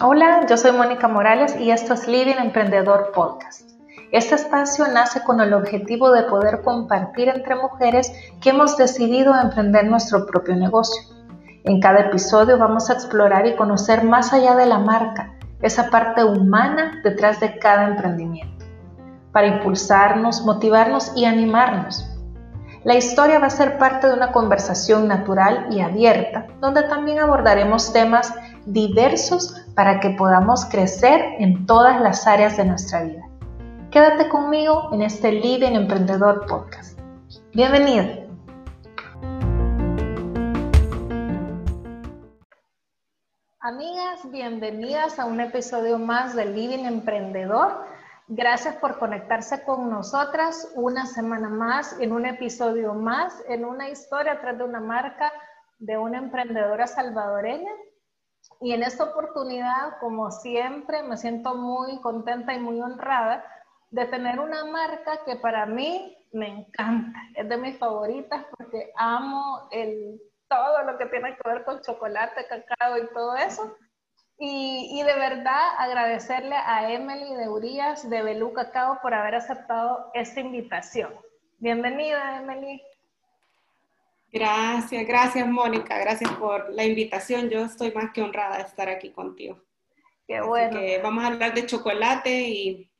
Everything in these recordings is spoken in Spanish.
Hola, yo soy Mónica Morales y esto es Living Emprendedor Podcast. Este espacio nace con el objetivo de poder compartir entre mujeres que hemos decidido emprender nuestro propio negocio. En cada episodio vamos a explorar y conocer más allá de la marca, esa parte humana detrás de cada emprendimiento, para impulsarnos, motivarnos y animarnos. La historia va a ser parte de una conversación natural y abierta, donde también abordaremos temas diversos para que podamos crecer en todas las áreas de nuestra vida. Quédate conmigo en este Living Emprendedor Podcast. Bienvenido. Amigas, bienvenidas a un episodio más de Living Emprendedor. Gracias por conectarse con nosotras una semana más, en un episodio más, en una historia atrás de una marca de una emprendedora salvadoreña y en esta oportunidad, como siempre, me siento muy contenta y muy honrada de tener una marca que para mí me encanta. Es de mis favoritas porque amo el, todo lo que tiene que ver con chocolate, cacao y todo eso. Y, y, de verdad agradecerle a Emily de Urias de Belú Cacao por haber aceptado esta invitación. Bienvenida, Emily. Gracias, gracias Mónica, gracias por la invitación. Yo estoy más que honrada de estar aquí contigo. Qué bueno. vamos a hablar de chocolate y,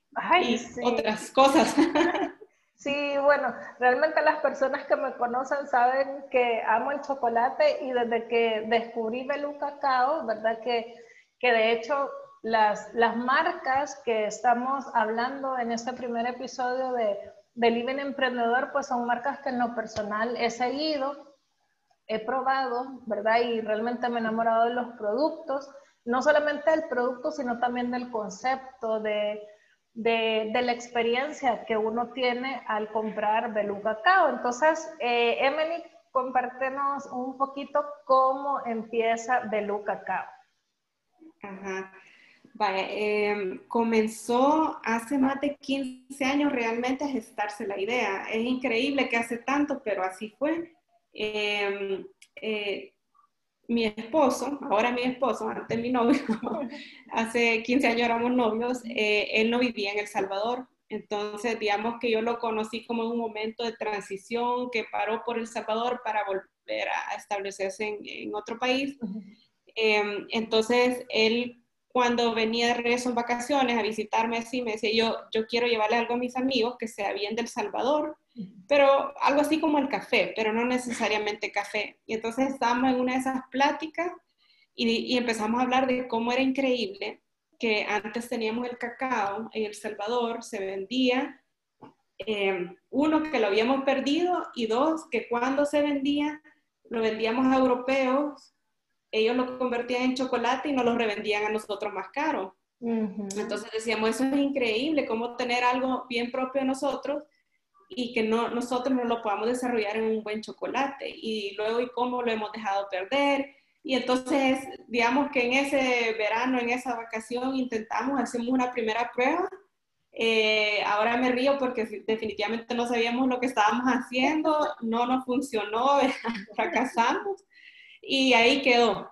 otras cosas. Sí, bueno, realmente las personas que me conocen saben que amo el chocolate y desde que descubrí Belú Cacao, ¿verdad? Que, que de hecho las, las marcas que estamos hablando en este primer episodio de de Living Emprendedor, pues son marcas que en lo personal he seguido, he probado, ¿verdad? Y realmente me he enamorado de los productos, no solamente del producto, sino también del concepto, de, de, de la experiencia que uno tiene al comprar Belú Cacao. Entonces, eh, Emily, compártenos un poquito cómo empieza Belú Cacao. Ajá. Vaya, em, comenzó hace más de 15 años realmente a gestarse la idea. Es increíble que hace tanto, pero así fue. Em, eh, mi esposo, ahora mi esposo, antes mi novio, hace 15 años éramos novios, eh, él no vivía en El Salvador. Entonces, digamos que yo lo conocí como en un momento de transición que paró por El Salvador para volver a establecerse en, otro país. Em, entonces, él cuando venía de regreso en vacaciones a visitarme así, me decía yo, yo quiero llevarle algo a mis amigos que sea bien del Salvador, pero algo así como el café, pero no necesariamente café. Y entonces estábamos en una de esas pláticas y, empezamos a hablar de cómo era increíble que antes teníamos el cacao en El Salvador, se vendía, eh, uno, que lo habíamos perdido y dos, que cuando se vendía, lo vendíamos a europeos ellos lo convertían en chocolate y nos lo revendían a nosotros más caro. Entonces decíamos, eso es increíble, cómo tener algo bien propio de nosotros y que no, nosotros no lo podamos desarrollar en un buen chocolate. Y luego, ¿y cómo lo hemos dejado perder? Y entonces, digamos que en ese verano, en esa vacación, intentamos, hacemos una primera prueba. Eh, ahora me río porque definitivamente no sabíamos lo que estábamos haciendo, no nos funcionó, fracasamos y ahí quedó.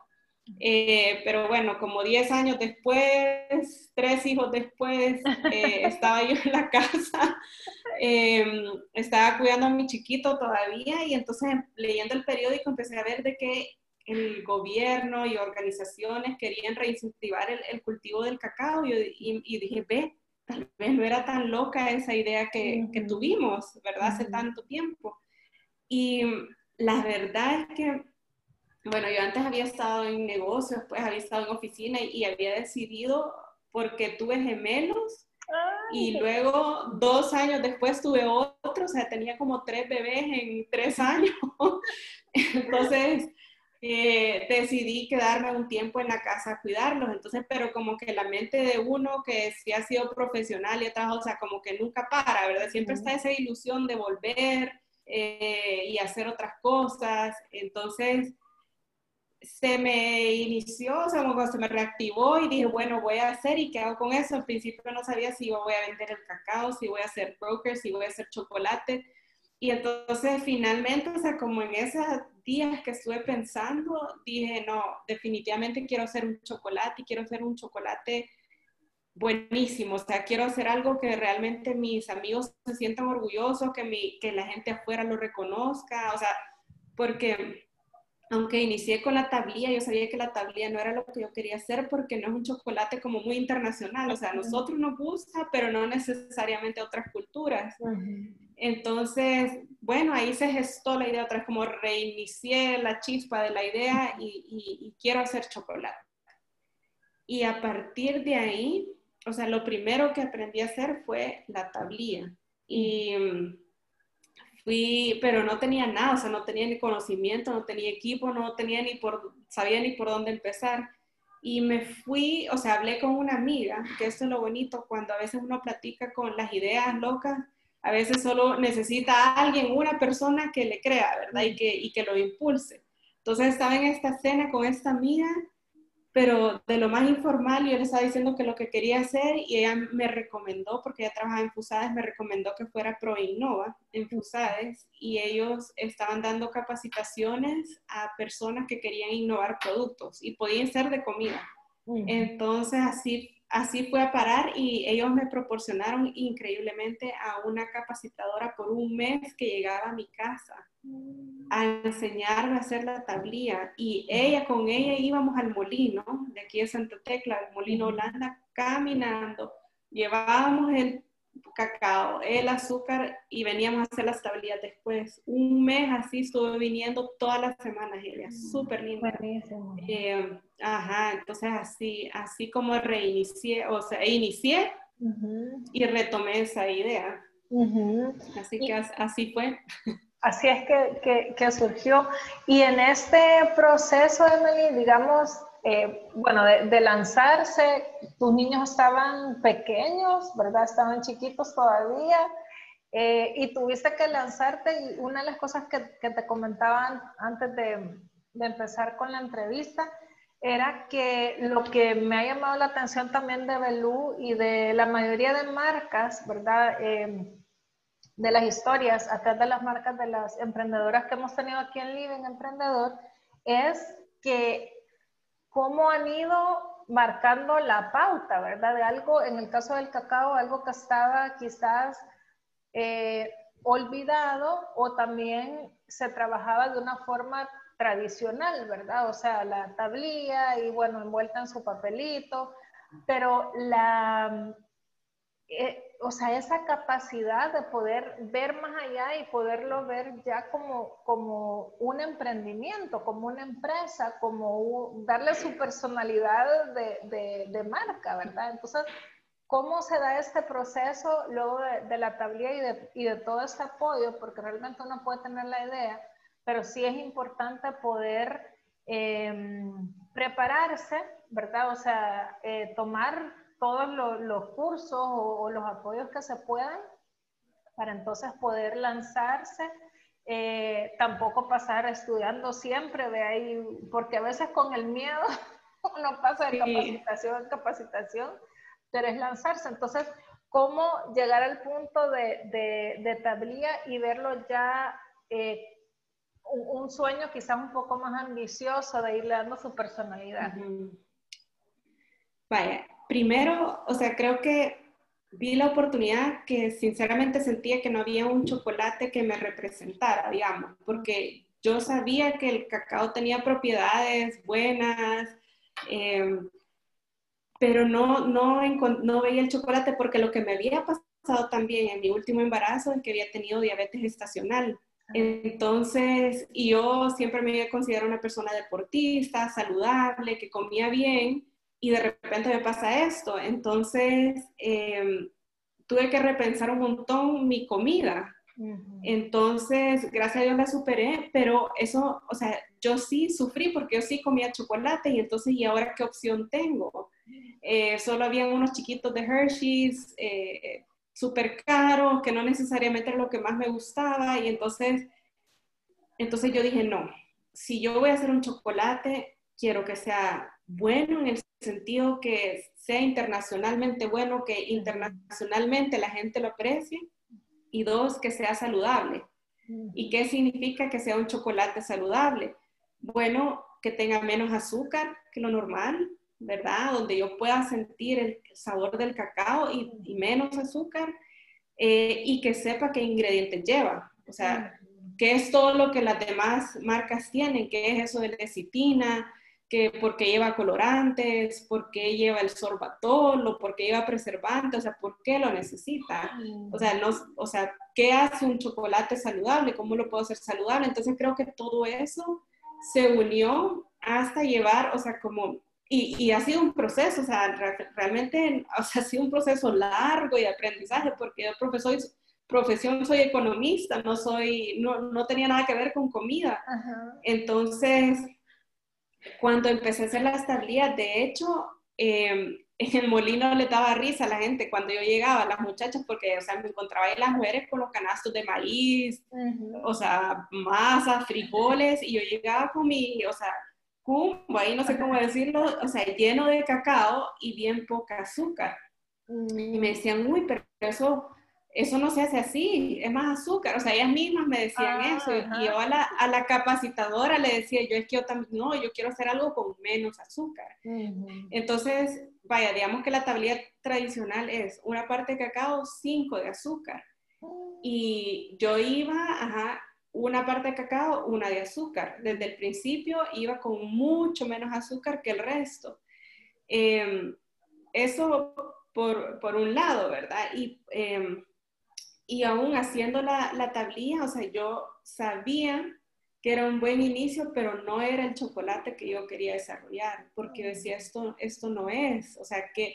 Eh, pero bueno, como 10 años después, tres hijos después, eh, estaba yo en la casa, em, estaba cuidando a mi chiquito todavía y entonces leyendo el periódico empecé a ver de que el gobierno y organizaciones querían reincentivar el, cultivo del cacao y, dije, ve, tal vez no era tan loca esa idea que, que tuvimos, ¿verdad? Hace tanto tiempo. Y la verdad es que bueno, yo antes había estado en negocios, pues había estado en oficina y, había decidido porque tuve gemelos y luego dos años después tuve otro, o sea, tenía como tres bebés en tres años. Entonces eh, decidí quedarme un tiempo en la casa a cuidarlos. Entonces, pero como que la mente de uno que sí ha sido profesional y otras, o sea, como que nunca para, ¿verdad? Siempre está esa ilusión de volver eh, y hacer otras cosas. Entonces, se me inició, o sea, como se me reactivó y dije, bueno, voy a hacer y qué hago con eso. Al principio no sabía si voy a vender el cacao, si voy a hacer broker, si voy a hacer chocolate. Y entonces finalmente, o sea, como en esos días que estuve pensando, dije, no, definitivamente quiero hacer un chocolate y quiero hacer un chocolate buenísimo. O sea, quiero hacer algo que realmente mis amigos se sientan orgullosos, que, mi, que la gente afuera lo reconozca. O sea, porque aunque inicié con la tablilla, yo sabía que la tablilla no era lo que yo quería hacer porque no es un chocolate como muy internacional. O sea, a nosotros nos gusta, pero no necesariamente a otras culturas. Entonces, bueno, ahí se gestó la idea otra vez, como reinicié la chispa de la idea y, quiero hacer chocolate. Y a partir de ahí, o sea, lo primero que aprendí a hacer fue la tablilla. Y mm, fui, pero no tenía nada, o sea, no tenía ni conocimiento, no tenía equipo, no tenía ni por, sabía ni por dónde empezar. Y me fui, o sea, hablé con una amiga, que esto es lo bonito, cuando a veces uno platica con las ideas locas, a veces solo necesita a alguien, una persona que le crea, ¿verdad? Y que, y que lo impulse. Entonces estaba en esta cena con esta amiga, pero de lo más informal, yo le estaba diciendo que lo que quería hacer y ella me recomendó, porque ella trabajaba en Fusades, me recomendó que fuera Pro Innova en Fusades y ellos estaban dando capacitaciones a personas que querían innovar productos y podían ser de comida. Entonces así así fue a parar y ellos me proporcionaron increíblemente a una capacitadora por un mes que llegaba a mi casa a enseñarme a hacer la tablilla. Y ella con ella íbamos al molino de aquí de Santa Tecla, el molino Holanda, caminando, llevábamos el cacao, el azúcar y veníamos a hacer las tablillas después. Un mes así estuve viniendo todas las semanas, ella, súper linda. Eh, ajá, entonces así, así como reinicié, o sea, inicié y retomé esa idea. Así que así fue. Así es que, que, surgió. Y en este proceso, Emily, digamos, eh, bueno, de, lanzarse, tus niños estaban pequeños, ¿verdad? Estaban chiquitos todavía. Eh, y tuviste que lanzarte y una de las cosas que, te comentaban antes de, de, empezar con la entrevista era que lo que me ha llamado la atención también de Belú y de la mayoría de marcas, ¿verdad? Eh, de las historias atrás de las marcas de las emprendedoras que hemos tenido aquí en Living Emprendedor, es que cómo han ido marcando la pauta, ¿verdad? De algo, en el caso del cacao, algo que estaba quizás eh, olvidado o también se trabajaba de una forma tradicional, ¿verdad? O sea, la tablilla y bueno, envuelta en su papelito, pero la, eh, o sea, esa capacidad de poder ver más allá y poderlo ver ya como, como un emprendimiento, como una empresa, como darle su personalidad de, de, marca, ¿verdad? Entonces, ¿cómo se da este proceso luego de, la tablilla y de, y de todo este apoyo? Porque realmente uno puede tener la idea, pero sí es importante poder em, prepararse, ¿verdad? O sea, eh, tomar todos los, cursos o, los apoyos que se puedan para entonces poder lanzarse. Eh, tampoco pasar estudiando siempre de ahí, porque a veces con el miedo uno pasa de capacitación en capacitación, pero es lanzarse. Entonces, ¿cómo llegar al punto de, de, tablilla y verlo ya eh, un, sueño quizás un poco más ambicioso de irle dando su personalidad? Vaya, primero, o sea, creo que vi la oportunidad que sinceramente sentía que no había un chocolate que me representara, digamos, porque yo sabía que el cacao tenía propiedades buenas, em, pero no, no, no veía el chocolate porque lo que me había pasado también en mi último embarazo es que había tenido diabetes estacional. Entonces, y yo siempre me había considerado una persona deportista, saludable, que comía bien, y de repente me pasa esto. Entonces, em, tuve que repensar un montón mi comida. Entonces, gracias a Dios la superé, pero eso, o sea, yo sí sufrí porque yo sí comía chocolate y entonces, ¿y ahora qué opción tengo? Eh, solo había unos chiquitos de Hershey's, eh, súper caros, que no necesariamente era lo que más me gustaba y entonces, entonces yo dije, no, si yo voy a hacer un chocolate, quiero que sea bueno en el sentido que sea internacionalmente bueno, que internacionalmente la gente lo aprecie, y dos, que sea saludable. ¿Y qué significa que sea un chocolate saludable? Bueno, que tenga menos azúcar que lo normal, ¿verdad? Donde yo pueda sentir el sabor del cacao y, menos azúcar eh, y que sepa qué ingredientes lleva. O sea, qué es todo lo que las demás marcas tienen, qué es eso de lecitina, que por qué lleva colorantes, por qué lleva el sorbatol o por qué lleva preservante, o sea, por qué lo necesita. O sea, no, o sea, ¿qué hace un chocolate saludable? ¿Cómo lo puedo hacer saludable? Entonces creo que todo eso se unió hasta llevar, o sea, como, y, y ha sido un proceso, o sea, realmente, o sea, ha sido un proceso largo y de aprendizaje, porque yo profesor, profesión soy economista, no soy, no, no tenía nada que ver con comida. Entonces, cuando empecé a hacer las tablillas, de hecho, em, en el molino le daba risa a la gente cuando yo llegaba, las muchachas, porque, o sea, me encontraba ahí las mujeres con los canastos de maíz, o sea, masa, frijoles, y yo llegaba con mi, o sea, cumbo, ahí no sé cómo decirlo, o sea, lleno de cacao y bien poca azúcar. Y me decían, uy, pero eso eso no se hace así, es más azúcar. O sea, ellas mismas me decían ah, eso. Y yo a la, a la, capacitadora le decía, yo es que yo también, no, yo quiero hacer algo con menos azúcar. Entonces, vaya, digamos que la tablilla tradicional es una parte de cacao, cinco de azúcar. Y yo iba, ajá, una parte de cacao, una de azúcar. Desde el principio iba con mucho menos azúcar que el resto. Em, eso por, por, un lado, ¿verdad? Y em, y aún haciendo la, la tablilla, o sea, yo sabía que era un buen inicio, pero no era el chocolate que yo quería desarrollar, porque yo decía, esto, esto no es, o sea, que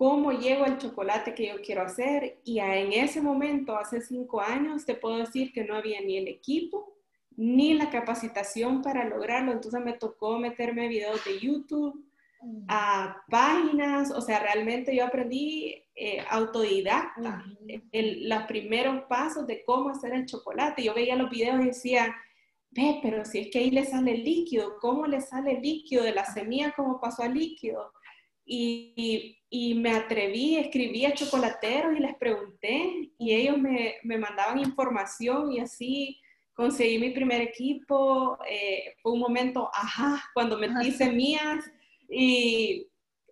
cómo llego al chocolate que yo quiero hacer. Y en ese momento, hace cinco años, te puedo decir que no había ni el equipo, ni la capacitación para lograrlo. Entonces me tocó meterme videos de YouTube, a páginas, o sea, realmente yo aprendí eh, autodidacta los primeros pasos de cómo hacer el chocolate. Yo veía los videos y decía, ve, pero si es que ahí le sale líquido, ¿cómo le sale líquido de la semilla, cómo pasó al líquido? Y, y, me atreví, escribí a chocolateros y les pregunté y ellos me, me mandaban información y así conseguí mi primer equipo. Eh, fue un momento, ajá, cuando metí semillas y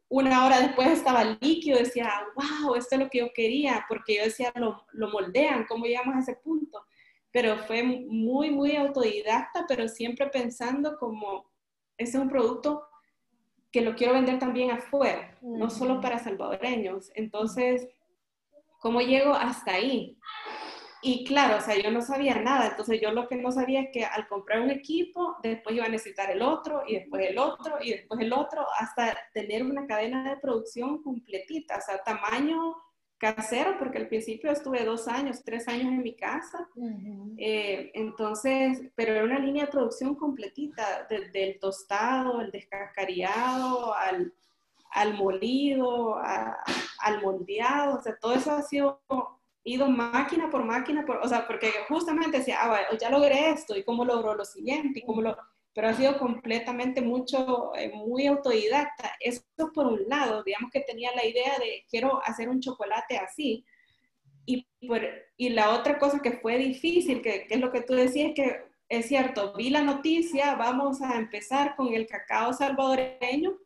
una hora después estaba líquido, decía, wow, esto es lo que yo quería, porque yo decía, lo, lo moldean, ¿cómo llegamos a ese punto? Pero fue muy, muy autodidacta, pero siempre pensando como, ese es un producto que lo quiero vender también afuera, no solo para salvadoreños. Entonces, ¿cómo llego hasta ahí? Y claro, o sea, yo no sabía nada, entonces yo lo que no sabía es que al comprar un equipo, después iba a necesitar el otro, y después el otro, y después el otro, hasta tener una cadena de producción completita, o sea, tamaño casero, porque al principio estuve dos años, tres años en mi casa, eh, entonces, pero era una línea de producción completita, desde el tostado, el descascariado, al, al molido, al moldeado, o sea, todo eso ha sido ido máquina por máquina, por, o sea, porque justamente decía, ah, ya logré esto, y cómo logró lo siguiente, y cómo lo, pero ha sido completamente mucho, eh, muy autodidacta. Eso por un lado, digamos que tenía la idea de quiero hacer un chocolate así. Y, por, y la otra cosa que fue difícil, que, que es lo que tú decías, que es cierto, vi la noticia, vamos a empezar con el cacao salvadoreño,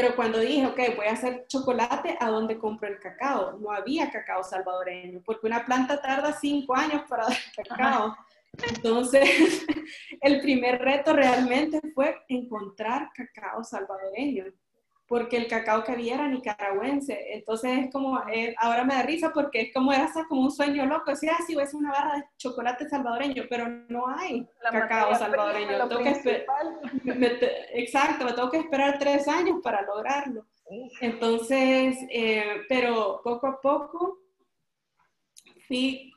pero cuando dije, ok, voy a hacer chocolate, ¿a dónde compro el cacao? No había cacao salvadoreño, porque una planta tarda cinco años para dar cacao. Entonces, el primer reto realmente fue encontrar cacao salvadoreño porque el cacao que había era nicaragüense. Entonces es como, eh, ahora me da risa porque es como, era hasta como un sueño loco. Decía, ah, sí, voy a hacer una barra de chocolate salvadoreño, pero no hay cacao salvadoreño. exacto, me tengo que esperar tres años para lograrlo. Entonces, eh, pero poco a poco fui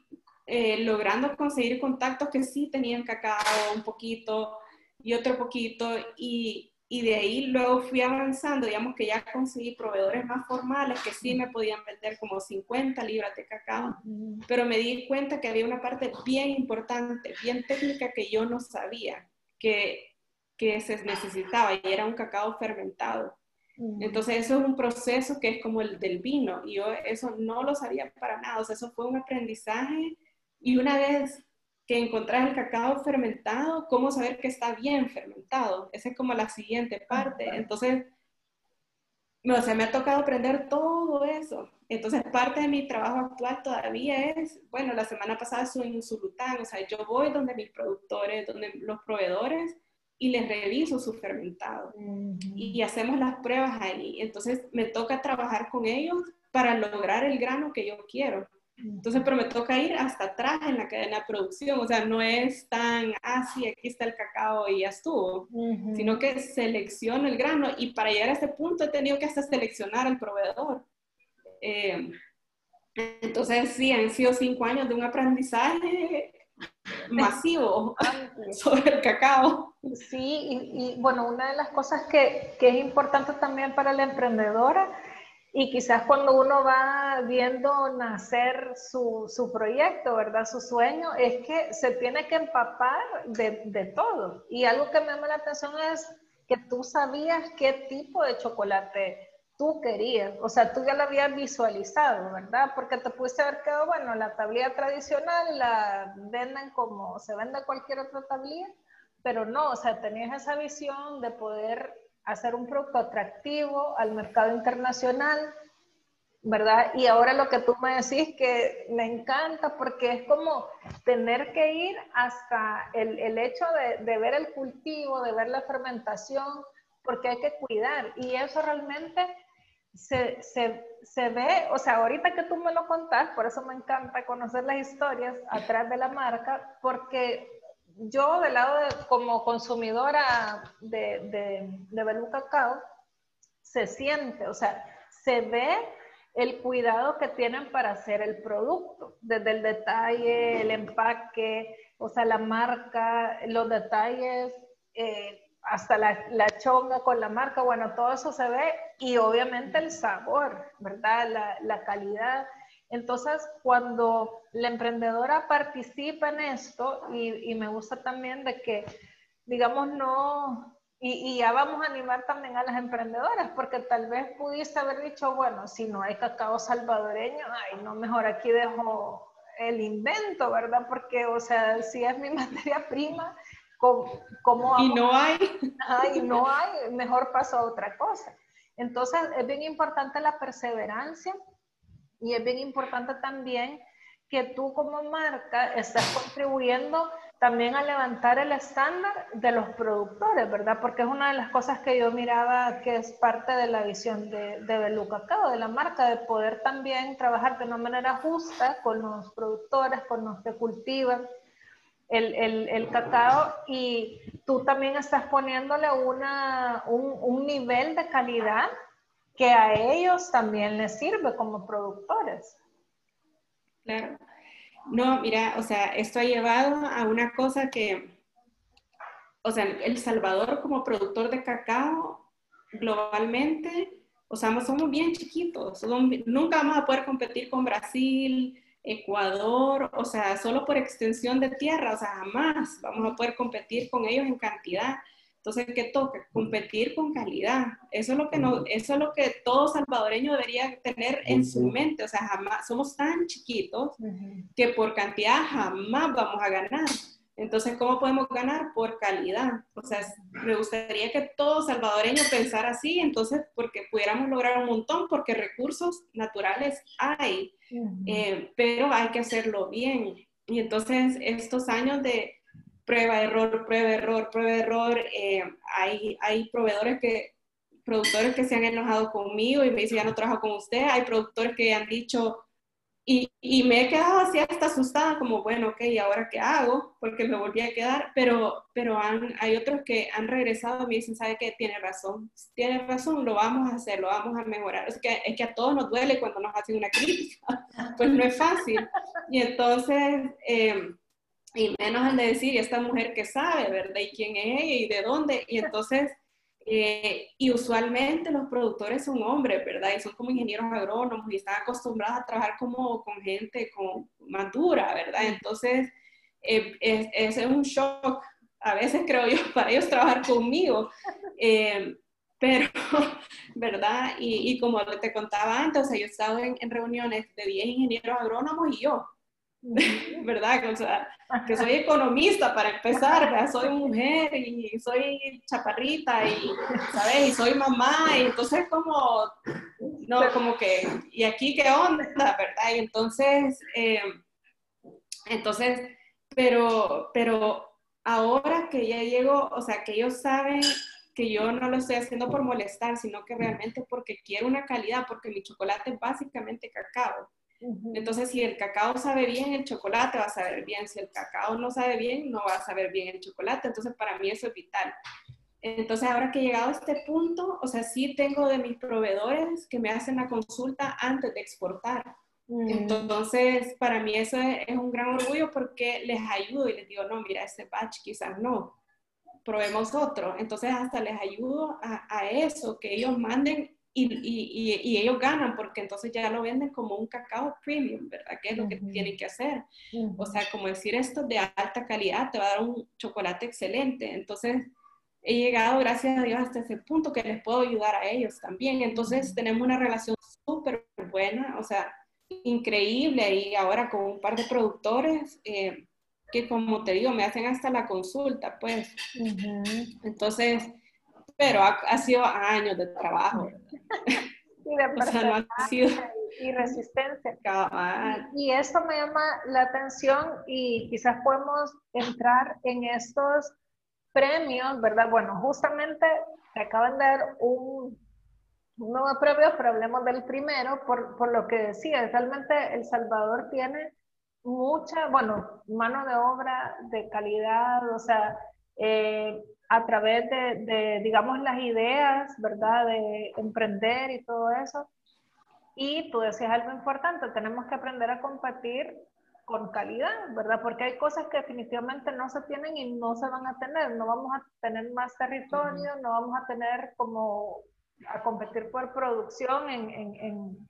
eh, logrando conseguir contactos que sí tenían cacao un poquito y otro poquito y, y de ahí luego fui avanzando, digamos que ya conseguí proveedores más formales que sí me podían vender como 50 libras de cacao, pero me di cuenta que había una parte bien importante, bien técnica que yo no sabía que, que se necesitaba y era un cacao fermentado. Entonces eso es un proceso que es como el del vino y yo eso no lo sabía para nada, o sea, eso fue un aprendizaje Y una vez que encontrás el cacao fermentado, ¿cómo saber que está bien fermentado? Esa es como la siguiente parte. Entonces, o sea, me ha tocado aprender todo eso. Entonces, parte de mi trabajo actual todavía es, bueno, la semana pasada estuve en Zulután, o sea, yo voy donde mis productores, donde los proveedores, y les reviso su fermentado. Y hacemos las pruebas ahí. Entonces, me toca trabajar con ellos para lograr el grano que yo quiero. Entonces, pero me toca ir hasta atrás en la cadena de producción, o sea, no es tan, ah, sí, aquí está el cacao y ya estuvo, sino que selecciono el grano y para llegar a ese punto he tenido que hasta seleccionar al proveedor. Eh, entonces, sí, han sido cinco años de un aprendizaje masivo sobre el cacao. Sí, y, y, bueno, una de las cosas que, que es importante también para la emprendedora y quizás cuando uno va viendo nacer su, su, proyecto, ¿verdad? Su sueño, es que se tiene que empapar de, de, todo. Y algo que me llama la atención es que tú sabías qué tipo de chocolate tú querías. O sea, tú ya lo habías visualizado, ¿verdad? Porque te pudiste haber quedado, bueno, la tablilla tradicional la venden como se vende cualquier otra tablilla, pero no, o sea, tenías esa visión de poder hacer un producto atractivo al mercado internacional, ¿verdad? Y ahora lo que tú me decís que me encanta porque es como tener que ir hasta el, el hecho de, de, ver el cultivo, de ver la fermentación, porque hay que cuidar. Y eso realmente se, se, se ve, o sea, ahorita que tú me lo contás, por eso me encanta conocer las historias atrás de la marca, porque yo del lado de, como consumidora de, de, de Cacao, se siente, o sea, se ve el cuidado que tienen para hacer el producto, desde el detalle, el empaque, o sea, la marca, los detalles, eh, hasta la, la, chonga con la marca, bueno, todo eso se ve y obviamente el sabor, ¿verdad? La, la calidad. Entonces, cuando la emprendedora participa en esto, y, me gusta también de que, digamos, no, y, ya vamos a animar también a las emprendedoras, porque tal vez pudiste haber dicho, bueno, si no hay cacao salvadoreño, ay, no, mejor aquí dejo el invento, ¿verdad? Porque, o sea, si es mi materia prima, ¿cómo, Y no hay. y no hay, mejor paso a otra cosa. Entonces, es bien importante la perseverancia y es bien importante también que tú como marca estás contribuyendo también a levantar el estándar de los productores, ¿verdad? Porque es una de las cosas que yo miraba que es parte de la visión de, de Belú Cacao, de la marca, de poder también trabajar de una manera justa con los productores, con los que cultivan el, el, el cacao y tú también estás poniéndole una, un, un nivel de calidad que a ellos también les sirve como productores. Claro. No, mira, o sea, esto ha llevado a una cosa que, o sea, El Salvador como productor de cacao globalmente, o sea, somos bien chiquitos, nunca vamos a poder competir con Brasil, Ecuador, o sea, solo por extensión de tierra, o sea, jamás vamos a poder competir con ellos en cantidad. Entonces, ¿qué toca? Competir con calidad. Eso es lo que, no, eso es lo que todo salvadoreño debería tener en su mente. O sea, jamás, somos tan chiquitos que por cantidad jamás vamos a ganar. Entonces, ¿cómo podemos ganar? Por calidad. O sea, me gustaría que todo salvadoreño pensara así, entonces, porque pudiéramos lograr un montón, porque recursos naturales hay, eh, pero hay que hacerlo bien. Y entonces, estos años de, prueba, error, prueba, error, prueba, error. Eh, hay, hay proveedores que, productores que se han enojado conmigo y me dicen, ya no trabajo con usted. Hay productores que han dicho, y, y, me he quedado así hasta asustada, como, bueno, ok, ¿y ahora qué hago? Porque me volví a quedar, pero, pero han, hay otros que han regresado y me dicen, ¿sabe qué? Tiene razón, tiene razón, lo vamos a hacer, lo vamos a mejorar. Es que, es que a todos nos duele cuando nos hacen una crítica, pues no es fácil. Y entonces... Eh, y menos el de decir, esta mujer que sabe, ¿verdad? ¿Y quién es ella y de dónde? Y entonces, eh, y usualmente los productores son hombres, ¿verdad? Y son como ingenieros agrónomos y están acostumbrados a trabajar como con gente con madura, ¿verdad? Entonces, eh, es, es, un shock, a veces creo yo, para ellos trabajar conmigo. Eh, pero, ¿verdad? Y, y, como te contaba antes, o sea, yo he estado en, en reuniones de 10 ingenieros agrónomos y yo, ¿verdad? O sea, que soy economista para empezar, ¿verdad? soy mujer y soy chaparrita y, ¿sabes? Y soy mamá y entonces como, no, como que, ¿y aquí qué onda? ¿Verdad? Y entonces, eh, entonces, pero, pero ahora que ya llego, o sea, que ellos saben que yo no lo estoy haciendo por molestar, sino que realmente porque quiero una calidad, porque mi chocolate es básicamente cacao. Entonces, si el cacao sabe bien, el chocolate va a saber bien. Si el cacao no sabe bien, no va a saber bien el chocolate. Entonces, para mí eso es vital. Entonces, ahora que he llegado a este punto, o sea, sí tengo de mis proveedores que me hacen la consulta antes de exportar. Mm. Entonces, para mí eso es, un gran orgullo porque les ayudo y les digo, no, mira, este batch quizás no, probemos otro. Entonces, hasta les ayudo a, a eso, que ellos manden y, y, y, ellos ganan porque entonces ya lo venden como un cacao premium, ¿verdad? Que es lo que tienen que hacer. O sea, como decir esto de alta calidad, te va a dar un chocolate excelente. Entonces, he llegado, gracias a Dios, hasta ese punto que les puedo ayudar a ellos también. Entonces, tenemos una relación súper buena, o sea, increíble. Y ahora con un par de productores eh, que, como te digo, me hacen hasta la consulta, pues. Entonces, pero ha, sido años de trabajo. y de y resistencia. Y, esto me llama la atención y quizás podemos entrar en estos premios, ¿verdad? Bueno, justamente te acaban de dar un, un nuevo premio, pero hablemos del primero, por, por lo que decía, realmente El Salvador tiene mucha, bueno, mano de obra de calidad, o sea, eh, a través de, digamos, las ideas, ¿verdad? De emprender y todo eso. Y tú decías algo importante, tenemos que aprender a competir con calidad, ¿verdad? Porque hay cosas que definitivamente no se tienen y no se van a tener. No vamos a tener más territorio, no vamos a tener como a competir por producción en, en,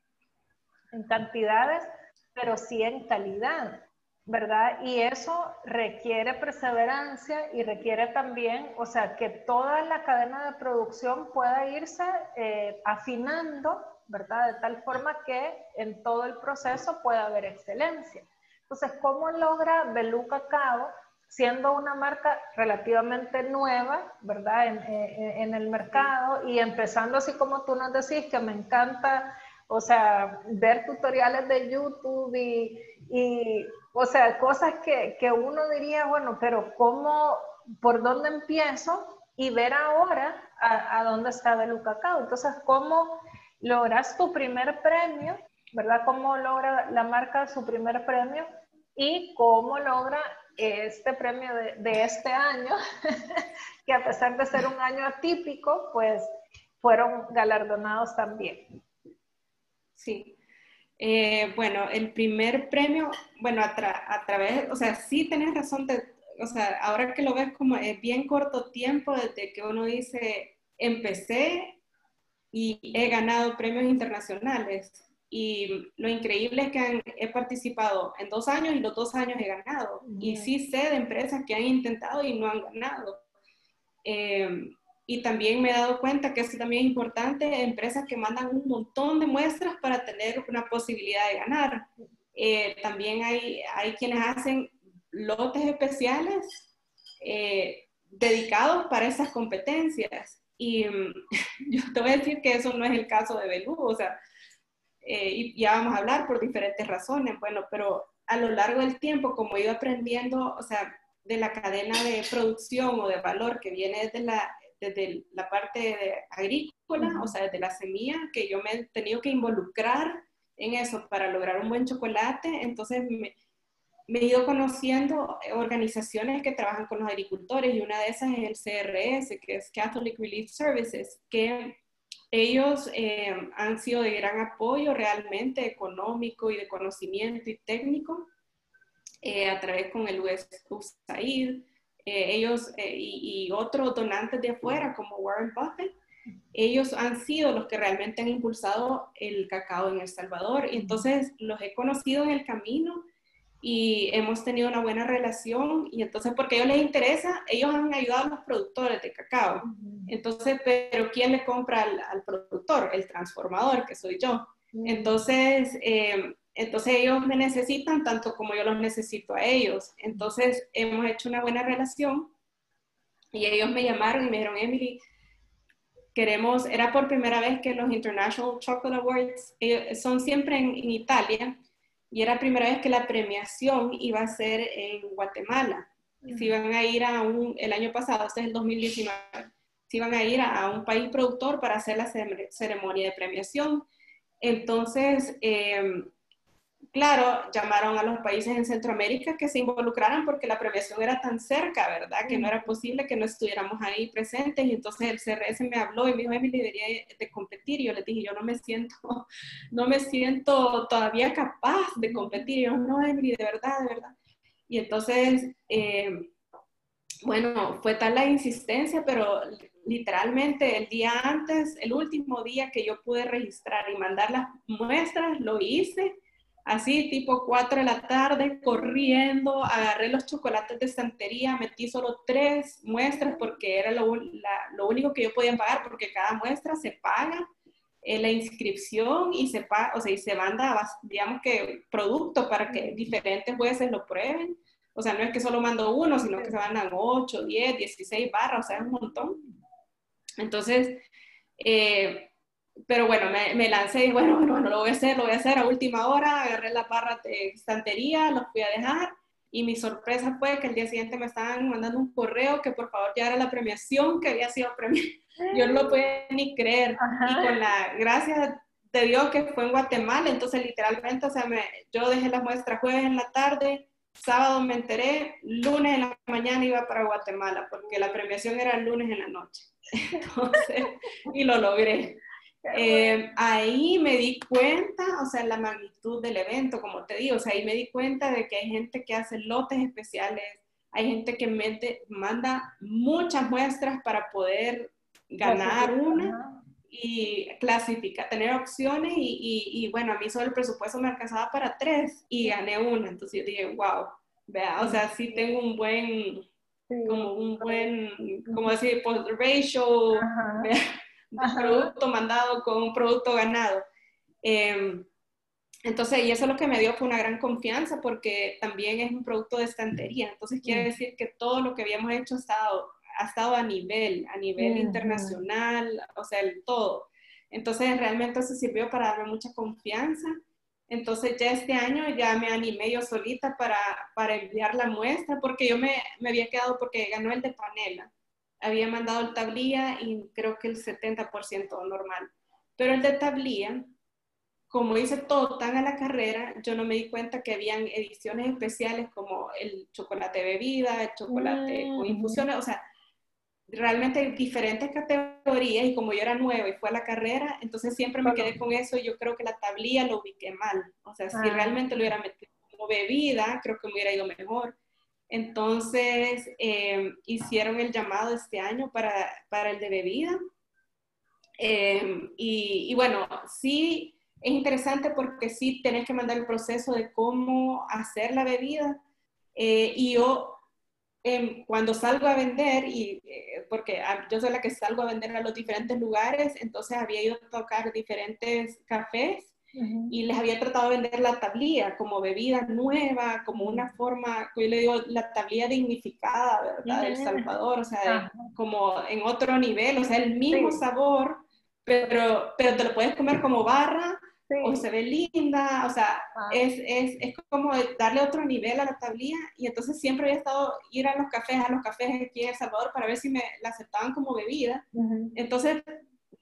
en cantidades, pero sí en calidad. ¿Verdad? Y eso requiere perseverancia y requiere también, o sea, que toda la cadena de producción pueda irse eh, afinando, ¿verdad? De tal forma que en todo el proceso pueda haber excelencia. Entonces, ¿cómo logra Belú Cacao, siendo una marca relativamente nueva, ¿verdad? En, eh, en el mercado y empezando así como tú nos decís, que me encanta o sea, ver tutoriales de YouTube y, y o sea, cosas que, que, uno diría, bueno, pero ¿cómo, por dónde empiezo? Y ver ahora a, dónde está Belu Cacao. Entonces, ¿cómo logras tu primer premio? ¿Verdad? ¿Cómo logra la marca su primer premio? Y cómo logra este premio de, de este año, que a pesar de ser un año atípico, pues fueron galardonados también. Sí. Eh, bueno, el primer premio, bueno, a, través, o sea, sí tenés razón, o sea, ahora que lo ves como es bien corto tiempo desde que uno dice, empecé y he ganado premios internacionales. Y lo increíble es que he participado en dos años y los dos años he ganado. Y sí sé de empresas que han intentado y no han ganado. Eh, y también me he dado cuenta que esto también es importante, empresas que mandan un montón de muestras para tener una posibilidad de ganar. Eh, también hay, hay quienes hacen lotes especiales eh, dedicados para esas competencias. Y mm, yo te voy a decir que eso no es el caso de Belú, o sea, eh, y ya vamos a hablar por diferentes razones, bueno, pero a lo largo del tiempo, como he ido aprendiendo, o sea, de la cadena de producción o de valor que viene desde la desde la parte agrícola, o sea, desde la semilla, que yo me he tenido que involucrar en eso para lograr un buen chocolate. Entonces me, he ido conociendo organizaciones que trabajan con los agricultores y una de esas es el CRS, que es Catholic Relief Services, que ellos eh, han sido de gran apoyo realmente económico y de conocimiento y técnico eh, a través con el USAID. Eh, ellos eh, y, otros donantes de afuera, como Warren Buffett, ellos han sido los que realmente han impulsado el cacao en El Salvador. Y entonces los he conocido en el camino y hemos tenido una buena relación. Y entonces, porque a ellos les interesa, ellos han ayudado a los productores de cacao. Entonces, pero ¿quién le compra al, productor? El transformador, que soy yo. Entonces, eh, entonces ellos me necesitan tanto como yo los necesito a ellos. Entonces hemos hecho una buena relación y ellos me llamaron y me dijeron, Emily, queremos, era por primera vez que los International Chocolate Awards son siempre en, Italia y era primera vez que la premiación iba a ser en Guatemala. Si iban a ir a un, el año pasado, este es el 2019, si iban a ir a, un país productor para hacer la ceremonia de premiación. Entonces, eh, claro, llamaron a los países en Centroamérica que se involucraran porque la premiación era tan cerca, ¿verdad? Que no era posible que no estuviéramos ahí presentes. Y entonces el CRS me habló y me dijo, Emily, debería de competir. Y yo le dije, yo no me siento, no me siento todavía capaz de competir. Y yo, no, Emily, de verdad, de verdad. Y entonces, eh, bueno, fue tal la insistencia, pero literalmente el día antes, el último día que yo pude registrar y mandar las muestras, lo hice así tipo 4 de la tarde, corriendo, agarré los chocolates de santería, metí solo tres muestras porque era lo, único que yo podía pagar, porque cada muestra se paga eh, la inscripción y se, paga, o sea, y se manda, digamos que, producto para que diferentes jueces lo prueben. O sea, no es que solo mando uno, sino que se mandan 8, 10, 16 barras, o sea, es un montón. Entonces, eh, pero bueno, me, me lancé y bueno, bueno, lo voy a hacer, lo voy a hacer a última hora, agarré la barra de estantería, los fui a dejar y mi sorpresa fue que el día siguiente me estaban mandando un correo que por favor ya era la premiación que había sido premiada. Yo no lo podía ni creer y con la gracia de Dios que fue en Guatemala, entonces literalmente, o sea, me, yo dejé la muestra jueves en la tarde, sábado me enteré, lunes en la mañana iba para Guatemala porque la premiación era el lunes en la noche. Entonces, y lo logré. Eh, ahí me di cuenta, o sea, la magnitud del evento, como te digo, o sea, ahí me di cuenta de que hay gente que hace lotes especiales, hay gente que mete, manda muchas muestras para poder ganar una y clasificar, tener opciones y, y, bueno, a mí solo el presupuesto me alcanzaba para tres y gané una, entonces yo dije, wow, vea, o sea, sí tengo un buen, como un buen, como decir, post ratio, un producto mandado con un producto ganado. Em, entonces, y eso lo que me dio fue una gran confianza porque también es un producto de estantería. Entonces, quiere decir que todo lo que habíamos hecho ha estado, ha estado a nivel, a nivel internacional, o sea, el todo. Entonces, realmente eso sirvió para darme mucha confianza. Entonces, ya este año ya me animé yo solita para, para enviar la muestra porque yo me, me había quedado porque ganó el de panela había mandado el tablilla y creo que el 70% normal. Pero el de tablilla, como hice todo tan a la carrera, yo no me di cuenta que habían ediciones especiales como el chocolate bebida, el chocolate con mm. infusiones, o sea, realmente diferentes categorías y como yo era nueva y fue a la carrera, entonces siempre me quedé con eso y yo creo que la tablilla lo ubiqué mal. O sea, si ah. realmente lo hubiera metido como bebida, creo que me hubiera ido mejor. Entonces, em, hicieron el llamado este año para, el de bebida. Em, y, bueno, sí es interesante porque sí tenés que mandar el proceso de cómo hacer la bebida. Eh, y yo, em, cuando salgo a vender, y, eh, porque yo soy la que salgo a vender a los diferentes lugares, entonces había ido a tocar diferentes cafés y les había tratado de vender la tablilla como bebida nueva, como una forma, yo le digo, la tablilla dignificada, ¿verdad? Del Salvador, o sea, como en otro nivel, o sea, el mismo sabor, pero, pero te lo puedes comer como barra o se ve linda, o sea, ah. es, es, es, como darle otro nivel a la tablilla y entonces siempre había estado ir a los cafés, a los cafés aquí en El Salvador para ver si me la aceptaban como bebida. Entonces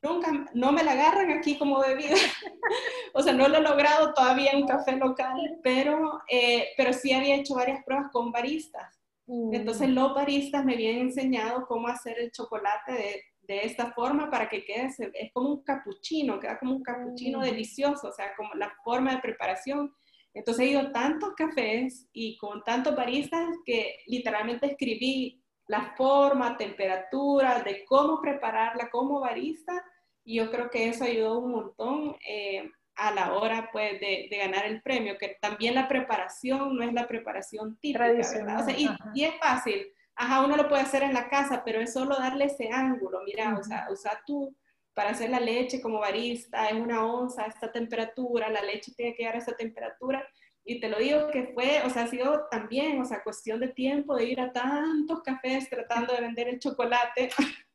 nunca, no me la agarran aquí como bebida. o sea, no lo he logrado todavía en un café local, pero, eh, pero sí había hecho varias pruebas con baristas. Mm. Entonces los baristas me habían enseñado cómo hacer el chocolate de, de esta forma para que quede, es como un capuchino, queda como un capuchino mm. delicioso, o sea, como la forma de preparación. Entonces he ido a tantos cafés y con tantos baristas que literalmente escribí la forma, temperatura, de cómo prepararla como barista. Y yo creo que eso ayudó un montón eh, a la hora pues, de, ganar el premio, que también la preparación no es la preparación típica, ¿verdad? y, es fácil. Ajá, uno lo puede hacer en la casa, pero es solo darle ese ángulo. Mira, o sea, usa tu para hacer la leche como barista es una onza a esta temperatura, la leche tiene que llegar a esa temperatura. Y te lo digo que fue, o sea, ha sido también, o sea, cuestión de tiempo de ir a tantos cafés tratando de vender el chocolate,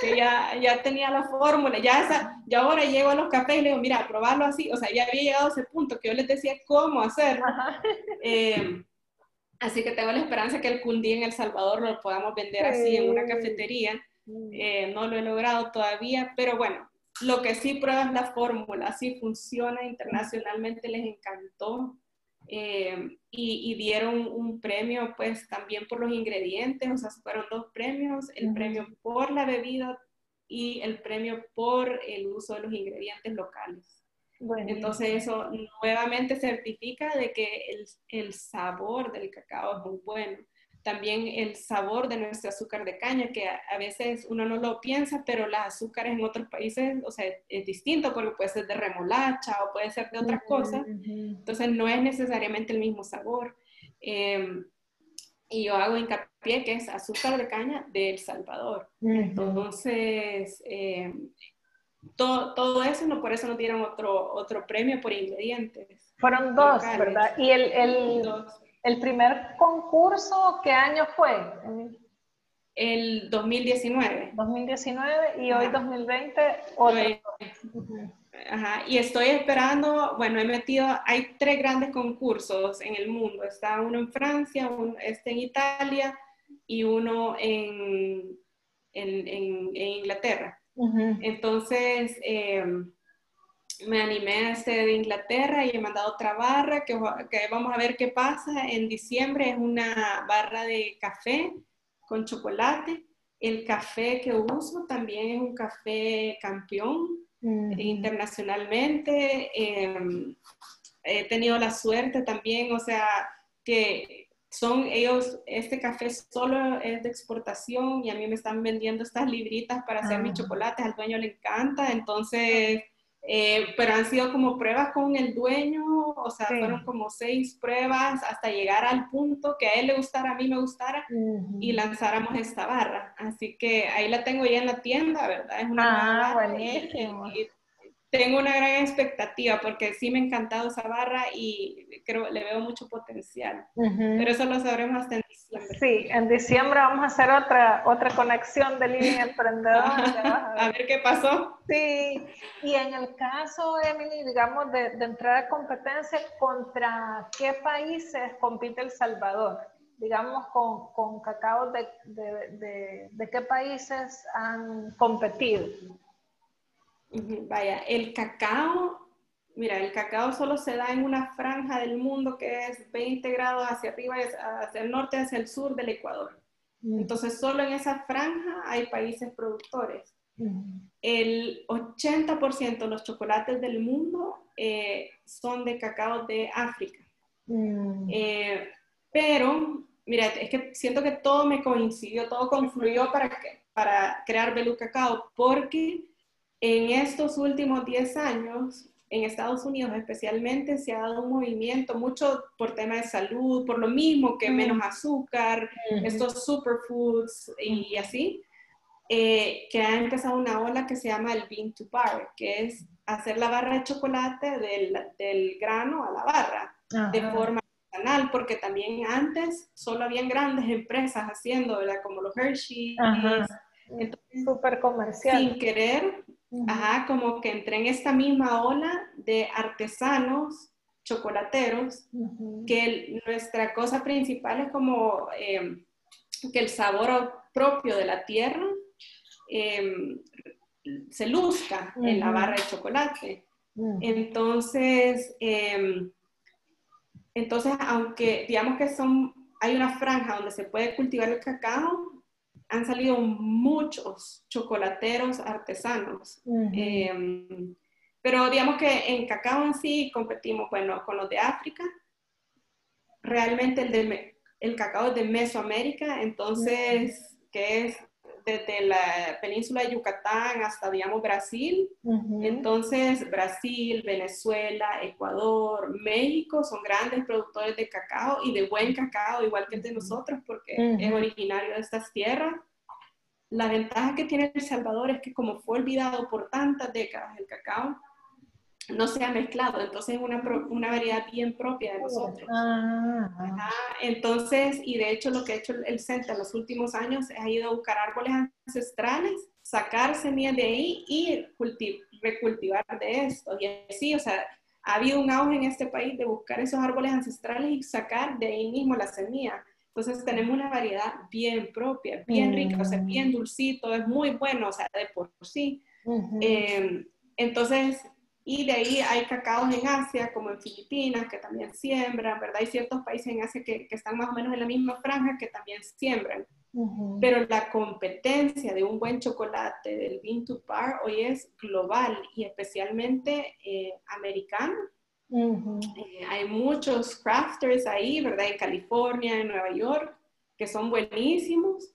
que ya, ya tenía la fórmula, ya, esa, ya ahora llego a los cafés y le digo, mira, probarlo así, o sea, ya había llegado a ese punto que yo les decía cómo hacerlo. Eh, así que tengo la esperanza que el día en El Salvador lo podamos vender así en una cafetería. Mm. Eh, no lo he logrado todavía, pero bueno, lo que sí prueba es la fórmula, sí funciona internacionalmente, les encantó. Eh, y, dieron un premio pues también por los ingredientes, o sea, fueron dos premios, el premio por la bebida y el premio por el uso de los ingredientes locales. Entonces eso nuevamente certifica de que el, el, sabor del cacao es muy bueno también el sabor de nuestro azúcar de caña, que a, veces uno no lo piensa, pero las azúcares en otros países, o sea, es distinto porque puede ser de remolacha o puede ser de otra cosa, entonces no es necesariamente el mismo sabor. Em, y yo hago hincapié que es azúcar de caña de El Salvador. Entonces, em, todo, todo, eso, no, por eso no dieron otro, otro premio por ingredientes. Fueron dos, ¿verdad? Y el, el, ¿El primer concurso qué año fue? El 2019. 2019 y hoy 2020 otro. Ajá, y estoy esperando, bueno, he metido, hay tres grandes concursos en el mundo. Está uno en Francia, uno este en Italia y uno en, en, en, Inglaterra. Entonces, eh, me animé a este de Inglaterra y he mandado otra barra que, que, vamos a ver qué pasa. En diciembre es una barra de café con chocolate. El café que uso también es un café campeón internacionalmente. Em, he tenido la suerte también, o sea, que son ellos, este café solo es de exportación y a mí me están vendiendo estas libritas para hacer mis chocolates, al dueño le encanta, entonces eh, pero han sido como pruebas con el dueño, o sea, fueron como seis pruebas hasta llegar al punto que a él le gustara, a mí me gustara y lanzáramos esta barra. Así que ahí la tengo ya en la tienda, ¿verdad? Es una ah, buenísimo tengo una gran expectativa porque sí me ha encantado esa barra y creo le veo mucho potencial. Pero eso lo sabremos hasta en diciembre. Sí, en diciembre vamos a hacer otra, otra conexión de línea emprendedor. a, ver. qué pasó. Sí, y en el caso, Emily, digamos, de, de entrar a competencia, ¿contra qué países compite El Salvador? digamos, con, con cacao de, de, de, qué países han competido. Vaya, el cacao, mira, el cacao solo se da en una franja del mundo que es 20 grados hacia arriba, hacia el norte, hacia el sur del Ecuador. Entonces, solo en esa franja hay países productores. El 80% de los chocolates del mundo eh, son de cacao de África. Eh, pero, mira, es que siento que todo me coincidió, todo confluyó para, para crear Belú Cacao, porque en estos últimos 10 años, en Estados Unidos especialmente, se ha dado un movimiento mucho por tema de salud, por lo mismo que menos azúcar, estos superfoods y así, eh, que ha empezado una ola que se llama el bean to bar, que es hacer la barra de chocolate del, del grano a la barra de forma artesanal, porque también antes solo habían grandes empresas haciendo, ¿verdad? Como los Hershey. Entonces, Súper comercial. Sin querer, Ajá, como que entré en esta misma ola de artesanos chocolateros, que nuestra cosa principal es como em, que el sabor propio de la tierra em, se luzca en la barra de chocolate. Entonces, em, entonces, aunque digamos que son, hay una franja donde se puede cultivar el cacao, han salido muchos chocolateros artesanos. Em, pero digamos que en cacao en sí competimos, bueno, con los de África. Realmente el, de, el cacao es de Mesoamérica, entonces, que es desde la península de Yucatán hasta, digamos, Brasil. Entonces, Brasil, Venezuela, Ecuador, México son grandes productores de cacao y de buen cacao, igual que el de nosotros, porque es originario de estas tierras. la ventaja que tiene El Salvador es que como fue olvidado por tantas décadas el cacao, no se ha mezclado, entonces es una, una variedad bien propia de nosotros. Ah. entonces, y de hecho lo que ha hecho el centro en los últimos años es ha ido a buscar árboles ancestrales, sacar semillas de ahí y recultivar de esto. Y así, o sea, ha habido un auge en este país de buscar esos árboles ancestrales y sacar de ahí mismo la semilla. Entonces tenemos una variedad bien propia, bien rica, o sea, bien mm. dulcito, es muy bueno, o sea, de por sí. Em, entonces, y de ahí hay cacaos en Asia, como en Filipinas, que también siembran, ¿verdad? Hay ciertos países en Asia que, que están más o menos en la misma franja que también siembran. Pero la competencia de un buen chocolate, del bean to bar, hoy es global y especialmente eh, americano. Eh, hay muchos crafters ahí, ¿verdad? En California, en Nueva York, que son buenísimos.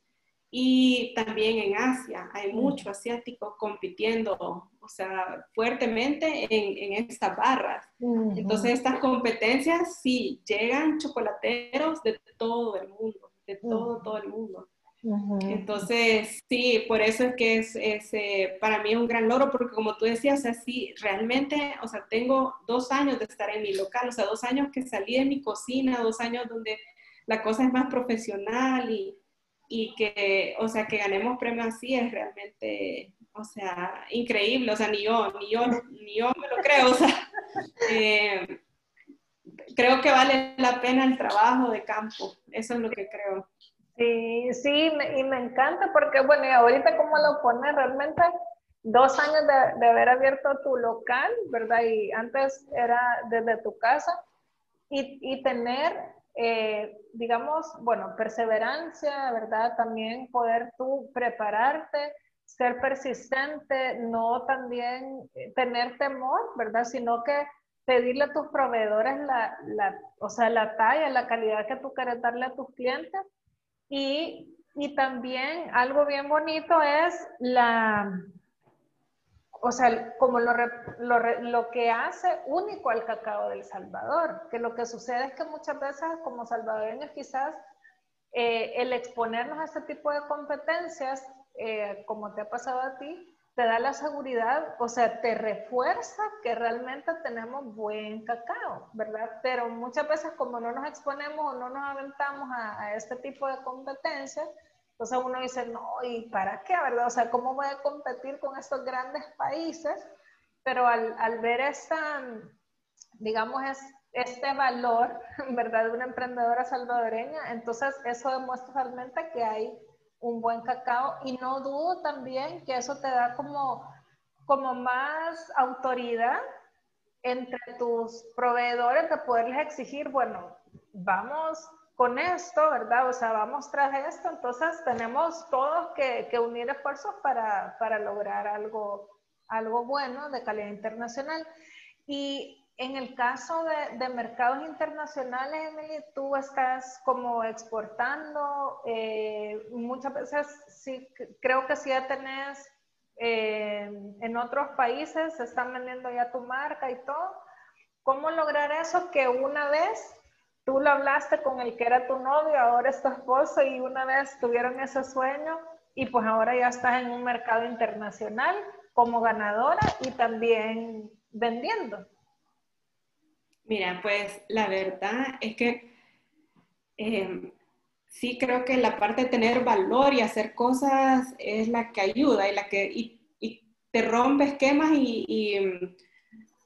Y también en Asia, hay mucho asiático compitiendo, o sea, fuertemente en, en estas barras. Entonces, estas competencias sí llegan chocolateros de todo el mundo de todo, todo el mundo. Entonces, sí, por eso es que es, eh, para mí es un gran logro, porque como tú decías, o sea, sí, realmente, o sea, tengo dos años de estar en mi local, o sea, dos años que salí de mi cocina, dos años donde la cosa es más profesional y, y que, o sea, que ganemos premios así es realmente, o sea, increíble, o sea, ni yo, ni yo, ni yo me lo creo, o sea, eh, creo que vale la pena el trabajo de campo, eso es lo que creo. Sí, sí, y me encanta porque, bueno, y ahorita como lo pones, realmente dos años de, de, haber abierto tu local, ¿verdad? Y antes era desde tu casa, y, y tener, eh, digamos, bueno, perseverancia, ¿verdad? También poder tú prepararte, ser persistente, no también tener temor, ¿verdad? Sino que pedirle a tus proveedores la, la, o sea, la talla, la calidad que tú quieres darle a tus clientes. Y, y también algo bien bonito es la, o sea, como lo, lo, lo, que hace único al cacao del Salvador, que lo que sucede es que muchas veces como salvadoreños quizás eh, el exponernos a este tipo de competencias, eh, como te ha pasado a ti, te da la seguridad, o sea, te refuerza que realmente tenemos buen cacao, ¿verdad? Pero muchas veces como no nos exponemos o no nos aventamos a, este tipo de competencias, entonces uno dice, no, ¿y para qué, verdad? O sea, ¿cómo voy a competir con estos grandes países? Pero al, al ver esta, digamos, es, este valor, ¿verdad? De una emprendedora salvadoreña, entonces eso demuestra realmente que hay un buen cacao y no dudo también que eso te da como, como más autoridad entre tus proveedores de poderles exigir, bueno, vamos con esto, ¿verdad? O sea, vamos tras esto, entonces tenemos todos que, que unir esfuerzos para, para, lograr algo, algo bueno de calidad internacional. Y en el caso de, mercados internacionales, Emily, tú estás como exportando, eh, muchas veces sí, creo que sí ya tenés eh, en otros países, se están vendiendo ya tu marca y todo. ¿Cómo lograr eso que una vez tú lo hablaste con el que era tu novio, ahora es tu esposo y una vez tuvieron ese sueño y pues ahora ya estás en un mercado internacional como ganadora y también vendiendo? Mira, pues la verdad es que em, sí creo que la parte de tener valor y hacer cosas es la que ayuda y la que y, te rompe esquemas y, em,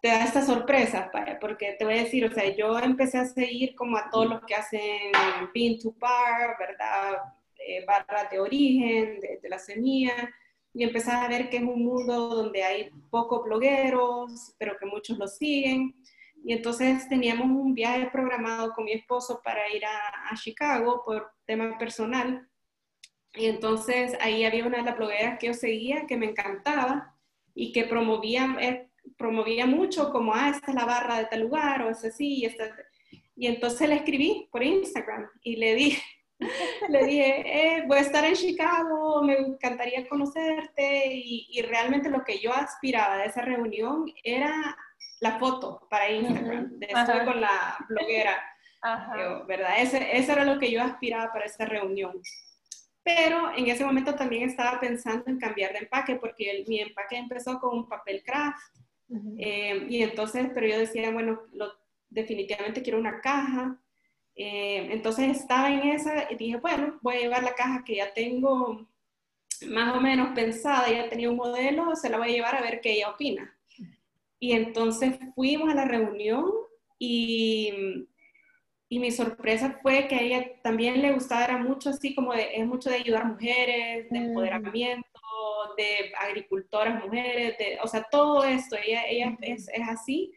te da esta sorpresa, porque te voy a decir, o sea, yo empecé a seguir como a todos los que hacen pin to bar, ¿verdad? Eh, de origen, de, de la semilla, y empecé a ver que es un mundo donde hay pocos blogueros, pero que muchos lo siguen. Y entonces teníamos un viaje programado con mi esposo para ir a, Chicago por tema personal. Y entonces ahí había una de las blogueras que yo seguía que me encantaba y que promovía, eh, promovía mucho como, ah, esta es la barra de tal lugar o es así. Y, esta... y entonces le escribí por Instagram y le dije, le dije, eh, voy a estar en Chicago, me encantaría conocerte y, y realmente lo que yo aspiraba de esa reunión era la foto para Instagram, de estar con la bloguera, ¿verdad? Ese, eso era lo que yo aspiraba para esa reunión. pero en ese momento también estaba pensando en cambiar de empaque porque mi empaque empezó con un papel craft. Eh, y entonces, pero yo decía, bueno, definitivamente quiero una caja. Eh, entonces estaba en esa y dije, bueno, voy a llevar la caja que ya tengo más o menos pensada, ya tenía un modelo, se la voy a llevar a ver qué ella opina. Y entonces fuimos a la reunión y y mi sorpresa fue que a ella también le gustaba mucho, así como de, es mucho de ayudar mujeres, de mm. empoderamiento, de agricultoras mujeres, de, o sea, todo esto, ella, ella es, es así.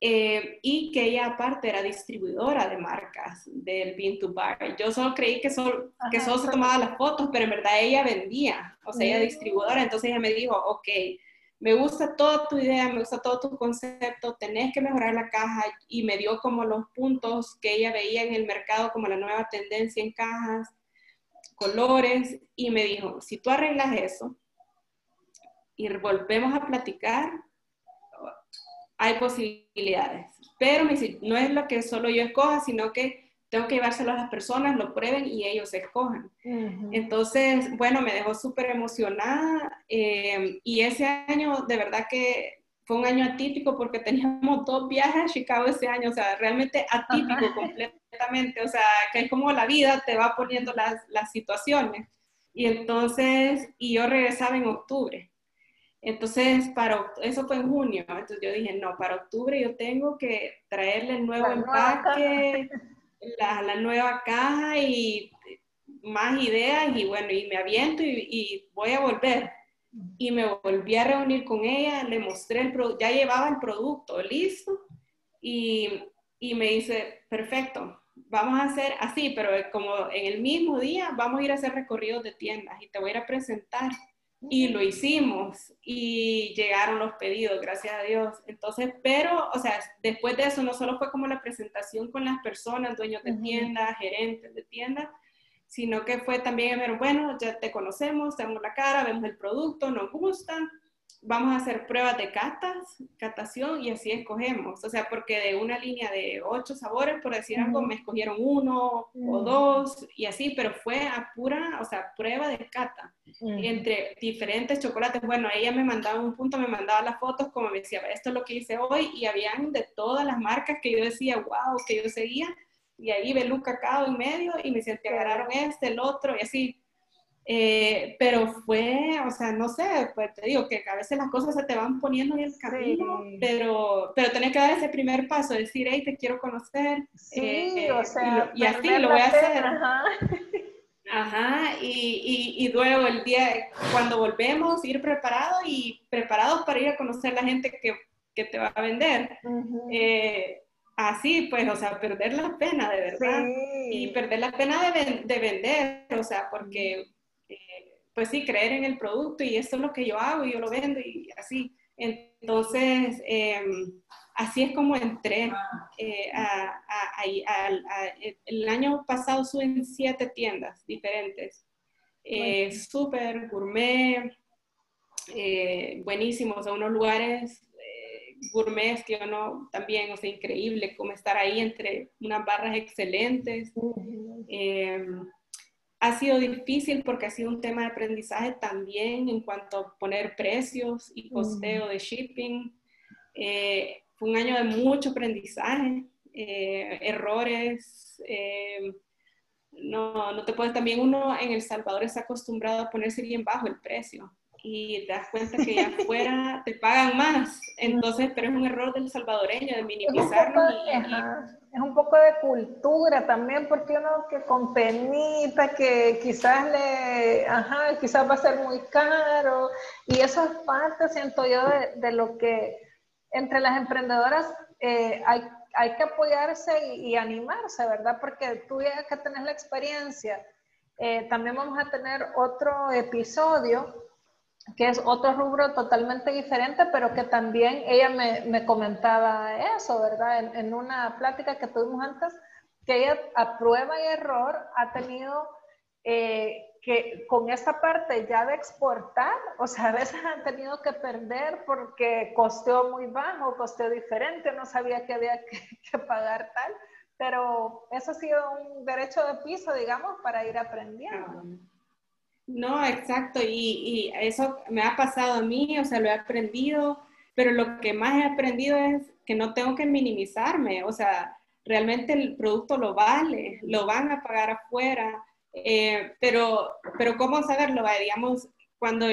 Eh, y que ella aparte era distribuidora de marcas del Bean to Bar. Yo solo creí que solo, que solo se tomaba las fotos, pero en verdad ella vendía, o sea, ella mm. distribuidora. Entonces ella me dijo, ok, me gusta toda tu idea, me gusta todo tu concepto, tenés que mejorar la caja y me dio como los puntos que ella veía en el mercado como la nueva tendencia en cajas, colores y me dijo, si tú arreglas eso y volvemos a platicar, hay posibilidades. Pero me dice, no es lo que solo yo escoja, sino que tengo que llevárselo a las personas, lo prueben y ellos escojan. Entonces, bueno, me dejó súper emocionada eh, y ese año de verdad que fue un año atípico porque teníamos dos viajes a Chicago ese año, o sea, realmente atípico completamente, o sea, que es como la vida te va poniendo las, las situaciones. Y entonces, y yo regresaba en octubre. Entonces, para, eso fue en junio. Entonces yo dije, no, para octubre yo tengo que traerle el nuevo empaque, la, nueva caja y más ideas y bueno, y me aviento y, voy a volver. Y me volví a reunir con ella, le mostré el producto, ya llevaba el producto listo y, y me dice, perfecto, vamos a hacer así, pero como en el mismo día vamos a ir a hacer recorridos de tiendas y te voy a presentar y lo hicimos y llegaron los pedidos, gracias a Dios. Entonces, pero, o sea, después de eso no solo fue como la presentación con las personas, dueños de tiendas, gerentes de tiendas, sino que fue también, bueno, ya te conocemos, tenemos la cara, vemos el producto, nos gusta, vamos a hacer pruebas de catas, catación y así escogemos. O sea, porque de una línea de ocho sabores, por decir algo, me escogieron uno o dos y así, pero fue a pura, o sea, prueba de cata entre diferentes chocolates. Bueno, ella me mandaba un punto, me mandaba las fotos, como me decía, esto es lo que hice hoy y habían de todas las marcas que yo decía, wow, que yo seguía. Y ahí Belú Cacao en medio y me decían, te agarraron este, el otro y así eh, pero fue, o sea, no sé, pues te digo que a veces las cosas se te van poniendo en el camino, pero, pero tenés que dar ese primer paso, decir, hey, te quiero conocer. Sí, eh, o sea, y, así lo voy a hacer. Ajá. Ajá, y, y, luego el día, cuando volvemos, ir preparados y preparados para ir a conocer la gente que, que te va a vender. Eh, así, pues, o sea, perder la pena, de verdad. Y perder la pena de, de vender, o sea, porque pues sí, creer en el producto y esto es lo que yo hago y yo lo vendo y así. Entonces, em, así es como entré. Eh, el año pasado suben siete tiendas diferentes. Eh, Súper, gourmet, eh, buenísimos, a unos lugares eh, gourmets que yo no, también, o sea, increíble como estar ahí entre unas barras excelentes ha sido difícil porque ha sido un tema de aprendizaje también en cuanto a poner precios y costeo de shipping. Eh, fue un año de mucho aprendizaje, eh, errores. Eh, no, no te puedes, también uno en El Salvador está acostumbrado a ponerse bien bajo el precio y te das cuenta que afuera te pagan más. Entonces, pero es un error del salvadoreño de minimizarlo. Es un poco de cultura también, porque uno que con penita, que quizás le, ajá, quizás va a ser muy caro, y eso es parte, siento yo, de, lo que entre las emprendedoras eh, hay, hay que apoyarse y, animarse, ¿verdad? Porque tú ya que tenés la experiencia, eh, también vamos a tener otro episodio que es otro rubro totalmente diferente, pero que también ella me, me comentaba eso, ¿verdad? En, en, una plática que tuvimos antes, que ella a prueba y error ha tenido eh, que con esta parte ya de exportar, o sea, a veces han tenido que perder porque costeó muy bajo, costeó diferente, no sabía que había que, que pagar tal, pero eso ha sido un derecho de piso, digamos, para ir aprendiendo. No, exacto, y, eso me ha pasado a mí, o sea, lo he aprendido, pero lo que más he aprendido es que no tengo que minimizarme, o sea, realmente el producto lo vale, lo van a pagar afuera, eh, pero, pero ¿cómo saberlo? Digamos, cuando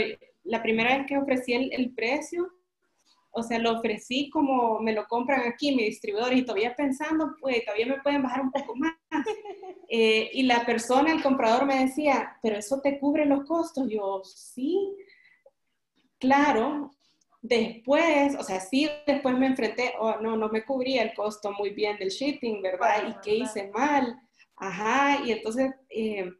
la primera vez que ofrecí el precio, o sea, lo ofrecí como me lo compran aquí mi distribuidor y todavía pensando, pues todavía me pueden bajar un poco más. Eh, y la persona, el comprador me decía, pero eso te cubre los costos. Yo, sí, claro. Después, o sea, sí, después me enfrenté, oh, no, no me cubría el costo muy bien del shipping, ¿verdad? ¿Y qué hice mal? Ajá, y entonces eh,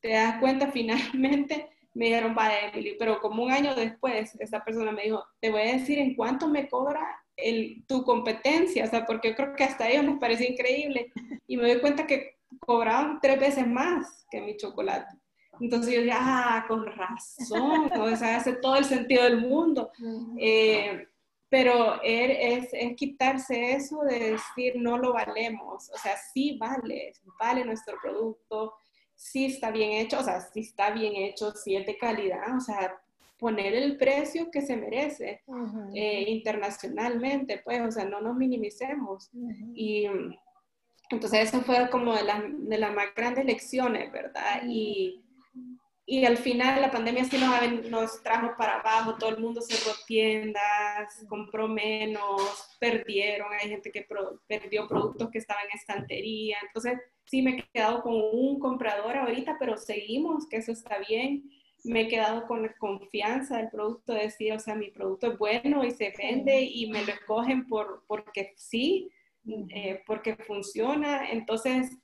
te das cuenta finalmente me dijeron, vaya, Emily, pero como un año después, esa persona me dijo, te voy a decir en cuánto me cobra el, tu competencia, o sea, porque yo creo que hasta a ellos les parece increíble. Y me doy cuenta que cobraban tres veces más que mi chocolate. Entonces yo dije, ah, con razón, o sea, hace todo el sentido del mundo. Eh, pero es, es, quitarse eso de decir no lo valemos, o sea, sí vale, vale nuestro producto, si está bien hecho, o sea, si está bien hecho, si es de calidad, o sea, poner el precio que se merece eh, internacionalmente, pues, o sea, no nos minimicemos. Y entonces eso fue como de, de las más grandes lecciones, ¿verdad? Y, y al final la pandemia sí nos, nos, trajo para abajo, todo el mundo cerró tiendas, compró menos, perdieron, hay gente que perdió productos que estaban en estantería, entonces sí me he quedado con un comprador ahorita, pero seguimos, que eso está bien. Me he quedado con la confianza del producto, de decir, o sea, mi producto es bueno y se vende y me lo escogen por, porque sí, eh, porque funciona. Entonces,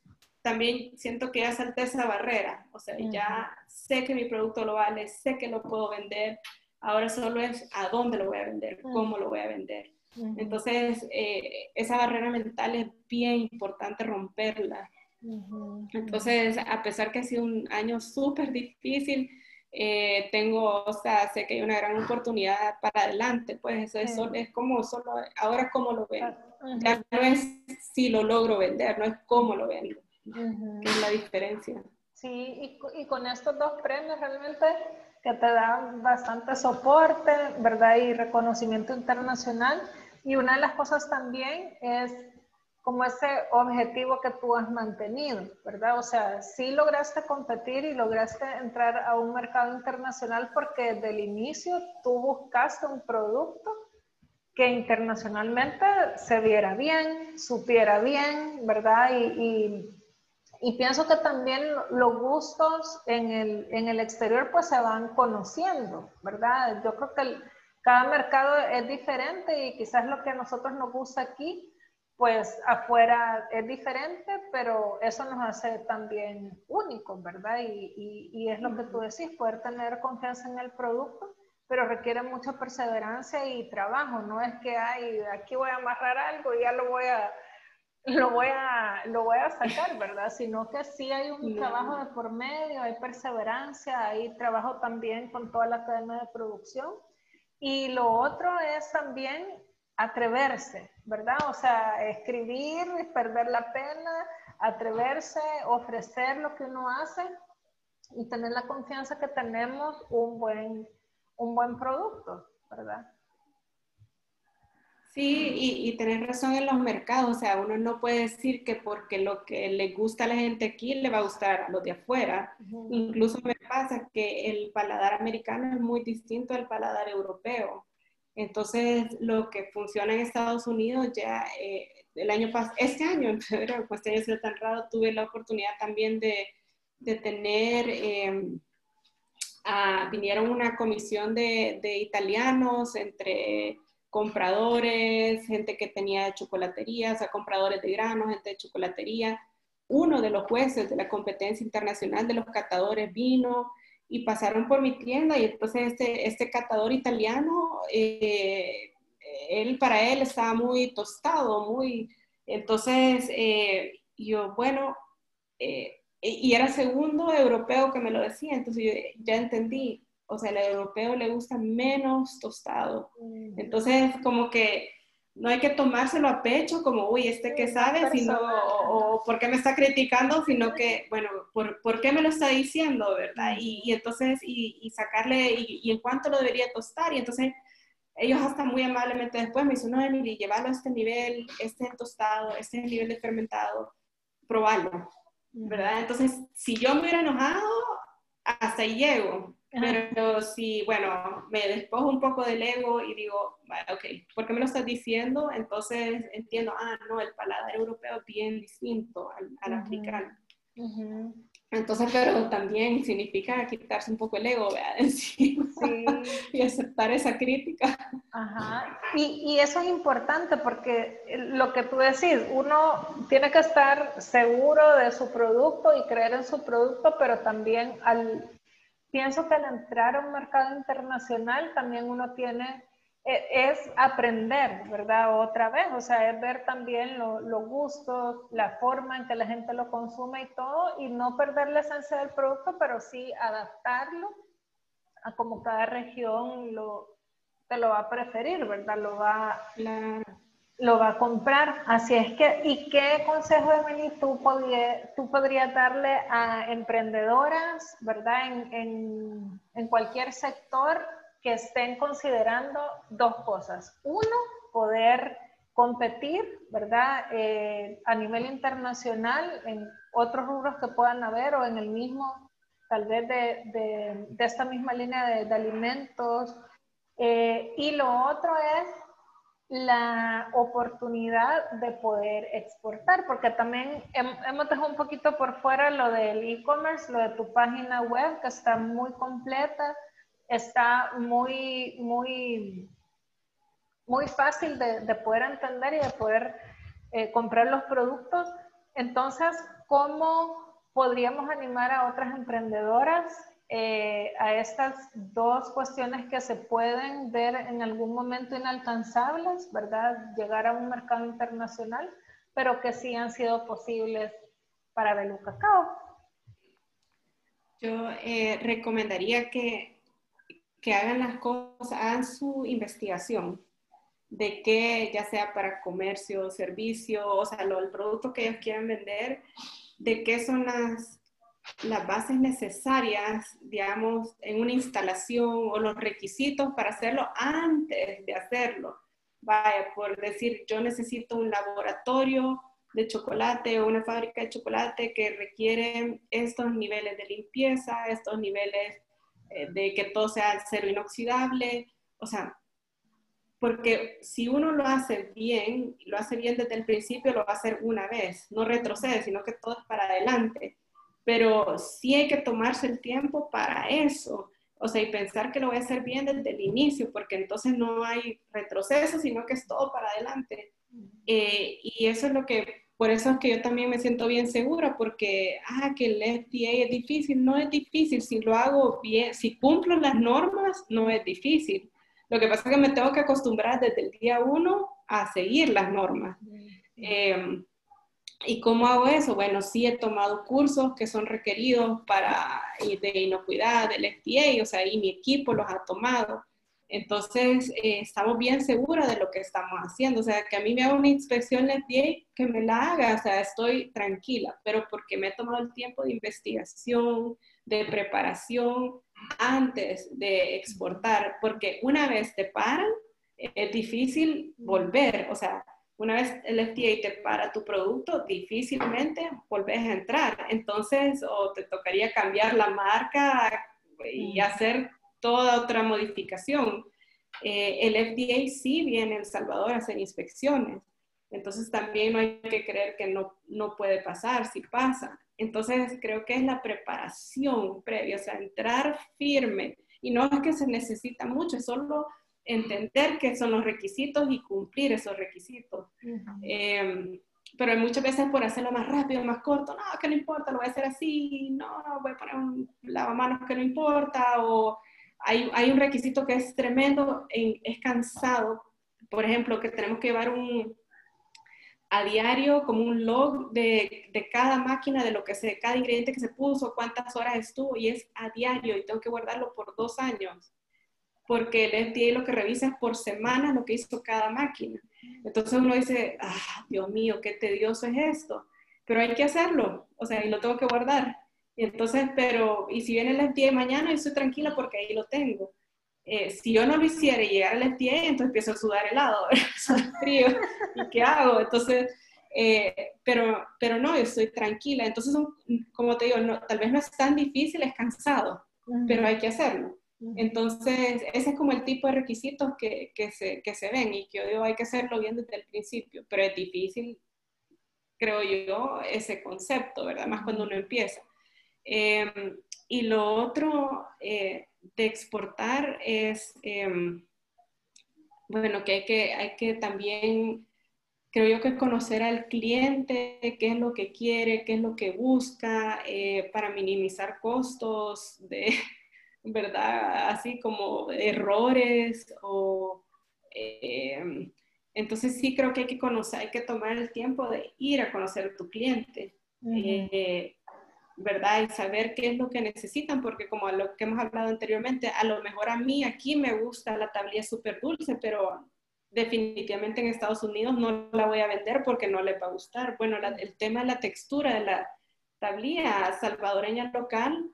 también siento que ya salté esa barrera. O sea, ya sé que mi producto lo vale, sé que lo puedo vender. Ahora solo es a dónde lo voy a vender, cómo lo voy a vender. Entonces, eh, esa barrera mental es bien importante romperla. Entonces, a pesar que ha sido un año súper difícil, eh, tengo, o sea, sé que hay una gran oportunidad para adelante, pues eso es, es como solo, ahora cómo lo vendo. Ya no es si lo logro vender, no es cómo lo vendo, es la diferencia. Sí, y, y, con estos dos premios realmente que te dan bastante soporte, ¿verdad? Y reconocimiento internacional. Y una de las cosas también es como ese objetivo que tú has mantenido, ¿verdad? O sea, sí lograste competir y lograste entrar a un mercado internacional porque desde el inicio tú buscaste un producto que internacionalmente se viera bien, supiera bien, ¿verdad? Y, y, pienso que también los gustos en el, en el, exterior pues se van conociendo, ¿verdad? Yo creo que cada mercado es diferente y quizás lo que a nosotros nos gusta aquí pues afuera es diferente, pero eso nos hace también únicos, ¿verdad? Y, y, es lo que tú decís, poder tener confianza en el producto, pero requiere mucha perseverancia y trabajo, no es que, ay, aquí voy a amarrar algo y ya lo voy a, lo voy a, lo voy a sacar, ¿verdad? Sino que sí hay un trabajo de por medio, hay perseverancia, hay trabajo también con toda la cadena de producción. Y lo otro es también atreverse, ¿verdad? O sea, escribir, perder la pena, atreverse, ofrecer lo que uno hace y tener la confianza que tenemos un buen, un buen producto, ¿verdad? Sí, y, y tener razón en los mercados, o sea, uno no puede decir que porque lo que le gusta a la gente aquí le va a gustar a los de afuera. Incluso me pasa que el paladar americano es muy distinto al paladar europeo. Entonces, lo que funciona en Estados Unidos ya eh, el año pasado, este año, en febrero, pues este tan raro, tuve la oportunidad también de, de tener, em, vinieron una comisión de, de, italianos entre compradores, gente que tenía chocolaterías, a compradores de granos, gente de chocolatería. Uno de los jueces de la competencia internacional de los catadores vino, y pasaron por mi tienda y entonces este, este catador italiano, eh, él para él estaba muy tostado, muy, entonces eh, yo, bueno, eh, y era segundo europeo que me lo decía, entonces yo ya entendí, o sea, al europeo le gusta menos tostado. Mm. Entonces, como que no hay que tomárselo a pecho como, uy, este que sabe, sino, o, por qué me está criticando, sino que, bueno, ¿por, ¿por qué me lo está diciendo, verdad? Y, y entonces, y, y sacarle, y, y, en cuánto lo debería tostar, y entonces ellos hasta muy amablemente después me dicen, no, Emily, llévalo a este nivel, este es tostado, este es el nivel de fermentado, probarlo, ¿verdad? Entonces, si yo me hubiera enojado, hasta ahí llego, pero si, bueno, me despojo un poco del ego y digo, ok, ¿por qué me lo estás diciendo? Entonces entiendo, ah, no, el paladar europeo es bien distinto al, al africano. Entonces, pero también significa quitarse un poco el ego, ¿verdad? Encima, sí. y aceptar esa crítica. Ajá. Y, y, eso es importante porque lo que tú decís, uno tiene que estar seguro de su producto y creer en su producto, pero también al, pienso que al entrar a un mercado internacional también uno tiene, e, es aprender, ¿verdad? Otra vez, o sea, es ver también los gustos, la forma en que la gente lo consume y todo, y no perder la esencia del producto, pero sí adaptarlo a como cada región lo, te lo va a preferir, ¿verdad? Lo va, lo va a comprar. Así es que, ¿y qué consejo, Emily, tú, tú podrías darle a emprendedoras, ¿verdad? En, en, cualquier sector que estén considerando dos cosas. Uno, poder competir, ¿verdad? Eh, a nivel internacional, en otros rubros que puedan haber o en el mismo, tal vez de, de, de esta misma línea de, de alimentos. Eh, y lo otro es la oportunidad de poder exportar, porque también hemos dejado un poquito por fuera lo del e-commerce, lo de tu página web, que está muy completa, está muy, muy, muy fácil de, poder entender y de poder eh, comprar los productos. Entonces, ¿cómo podríamos animar a otras emprendedoras eh, a estas dos cuestiones que se pueden ver en algún momento inalcanzables, ¿verdad? Llegar a un mercado internacional, pero que sí han sido posibles para Belu Cacao. Yo eh, recomendaría que, que hagan las cosas, hagan su investigación de que ya sea para comercio, servicio, o sea, lo, el producto que ellos quieran vender, de qué son las las bases necesarias, digamos, en una instalación o los requisitos para hacerlo antes de hacerlo. Vaya, por decir, yo necesito un laboratorio de chocolate o una fábrica de chocolate que requiere estos niveles de limpieza, estos niveles eh, de que todo sea cero inoxidable, o sea, porque si uno lo hace bien, lo hace bien desde el principio, lo va a hacer una vez, no retrocede, sino que todo es para adelante pero sí hay que tomarse el tiempo para eso. O sea, y pensar que lo voy a hacer bien desde el inicio, porque entonces no hay retroceso, sino que es todo para adelante. Eh, y eso es lo que, por eso es que yo también me siento bien segura, porque, ah, que el FDA es difícil, no es difícil, si lo hago bien, si cumplo las normas, no es difícil. Lo que pasa es que me tengo que acostumbrar desde el día uno a seguir las normas. Eh, ¿Y cómo hago eso? Bueno, sí he tomado cursos que son requeridos para de inocuidad del FDA, o sea, y mi equipo los ha tomado. Entonces, eh, estamos bien seguros de lo que estamos haciendo. O sea, que a mí me haga una inspección el FDA, que me la haga, o sea, estoy tranquila, pero porque me he tomado el tiempo de investigación, de preparación antes de exportar, porque una vez te paran, es difícil volver, o sea, una vez el FDA te para tu producto, difícilmente volvés a entrar. Entonces, o te tocaría cambiar la marca y mm. hacer toda otra modificación. Eh, el FDA sí viene a El Salvador a hacer inspecciones. Entonces también no hay que creer que no, no puede pasar, si pasa. Entonces creo que es la preparación previa, o sea, entrar firme. Y no es que se necesita mucho, es solo entender qué son los requisitos y cumplir esos requisitos. Em, pero muchas veces por hacerlo más rápido, más corto, no, que no importa, lo voy a hacer así, no, voy a poner un lavamanos que no importa, o hay, hay un requisito que es tremendo, es cansado, por ejemplo, que tenemos que llevar un, a diario como un log de, de, cada máquina, de lo que se, cada ingrediente que se puso, cuántas horas estuvo, y es a diario, y tengo que guardarlo por dos años porque el FDA lo que revisa es por semana lo que hizo cada máquina. Entonces uno dice, ah, Dios mío, qué tedioso es esto, pero hay que hacerlo, o sea, y lo tengo que guardar. Y entonces, pero, y si viene el FDA mañana, yo estoy tranquila porque ahí lo tengo. Eh, si yo no lo hiciera y llegara el FDA, entonces empiezo a sudar helado, frío, ¿y qué hago? Entonces, eh, pero, pero no, yo estoy tranquila. Entonces, como te digo, no, tal vez no es tan difícil, es cansado, pero hay que hacerlo. Entonces, ese es como el tipo de requisitos que, que, se, que se ven y que yo digo hay que hacerlo bien desde el principio, pero es difícil, creo yo, ese concepto, ¿verdad? Más cuando uno empieza. Em, y lo otro eh, de exportar es, em, bueno, que hay, que hay que también, creo yo que conocer al cliente, qué es lo que quiere, qué es lo que busca, eh, para minimizar costos de, ¿verdad? Así como errores o... Em, entonces sí creo que hay que conocer, hay que tomar el tiempo de ir a conocer a tu cliente. ¿verdad? Y saber qué es lo que necesitan, porque como a lo que hemos hablado anteriormente, a lo mejor a mí aquí me gusta la tablilla súper dulce, pero definitivamente en Estados Unidos no la voy a vender porque no le va a gustar. Bueno, el tema de la textura de la tablilla salvadoreña local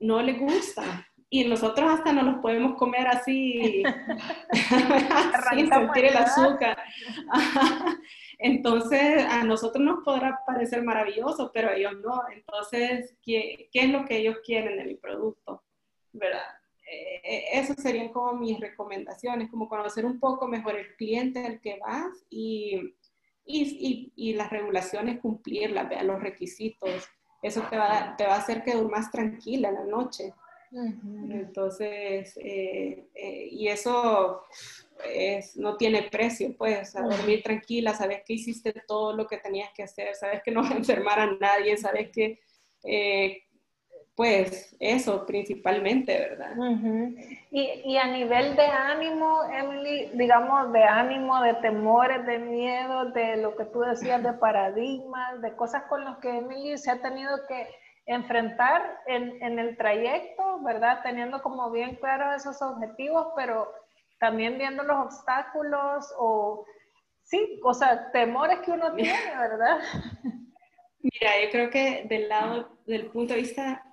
no le gusta. Y nosotros hasta no los podemos comer así, sin sentir el azúcar. Entonces, a nosotros nos podrá parecer maravilloso, pero a ellos no. Entonces, ¿qué, qué es lo que ellos quieren de mi producto? ¿Verdad? Eh, eh, esas serían como mis recomendaciones, como conocer un poco mejor el cliente al que vas y, y, y, las regulaciones cumplirlas, los requisitos. Eso te va, te va a hacer que más tranquila en la noche. Entonces, eh, y eso no tiene precio, pues, a dormir tranquila, sabes que hiciste todo lo que tenías que hacer, sabes que no va a enfermar a nadie, sabes que, eh, pues, eso principalmente, ¿verdad? y, y, a nivel de ánimo, Emily, digamos, de ánimo, de temores, de miedo, de lo que tú decías, de paradigmas, de cosas con las que Emily se ha tenido que enfrentar en, en el trayecto, ¿verdad? Teniendo como bien claros esos objetivos, pero también viendo los obstáculos o, sí, o sea, temores que uno tiene, ¿verdad? Mira, yo creo que del lado, del punto de vista,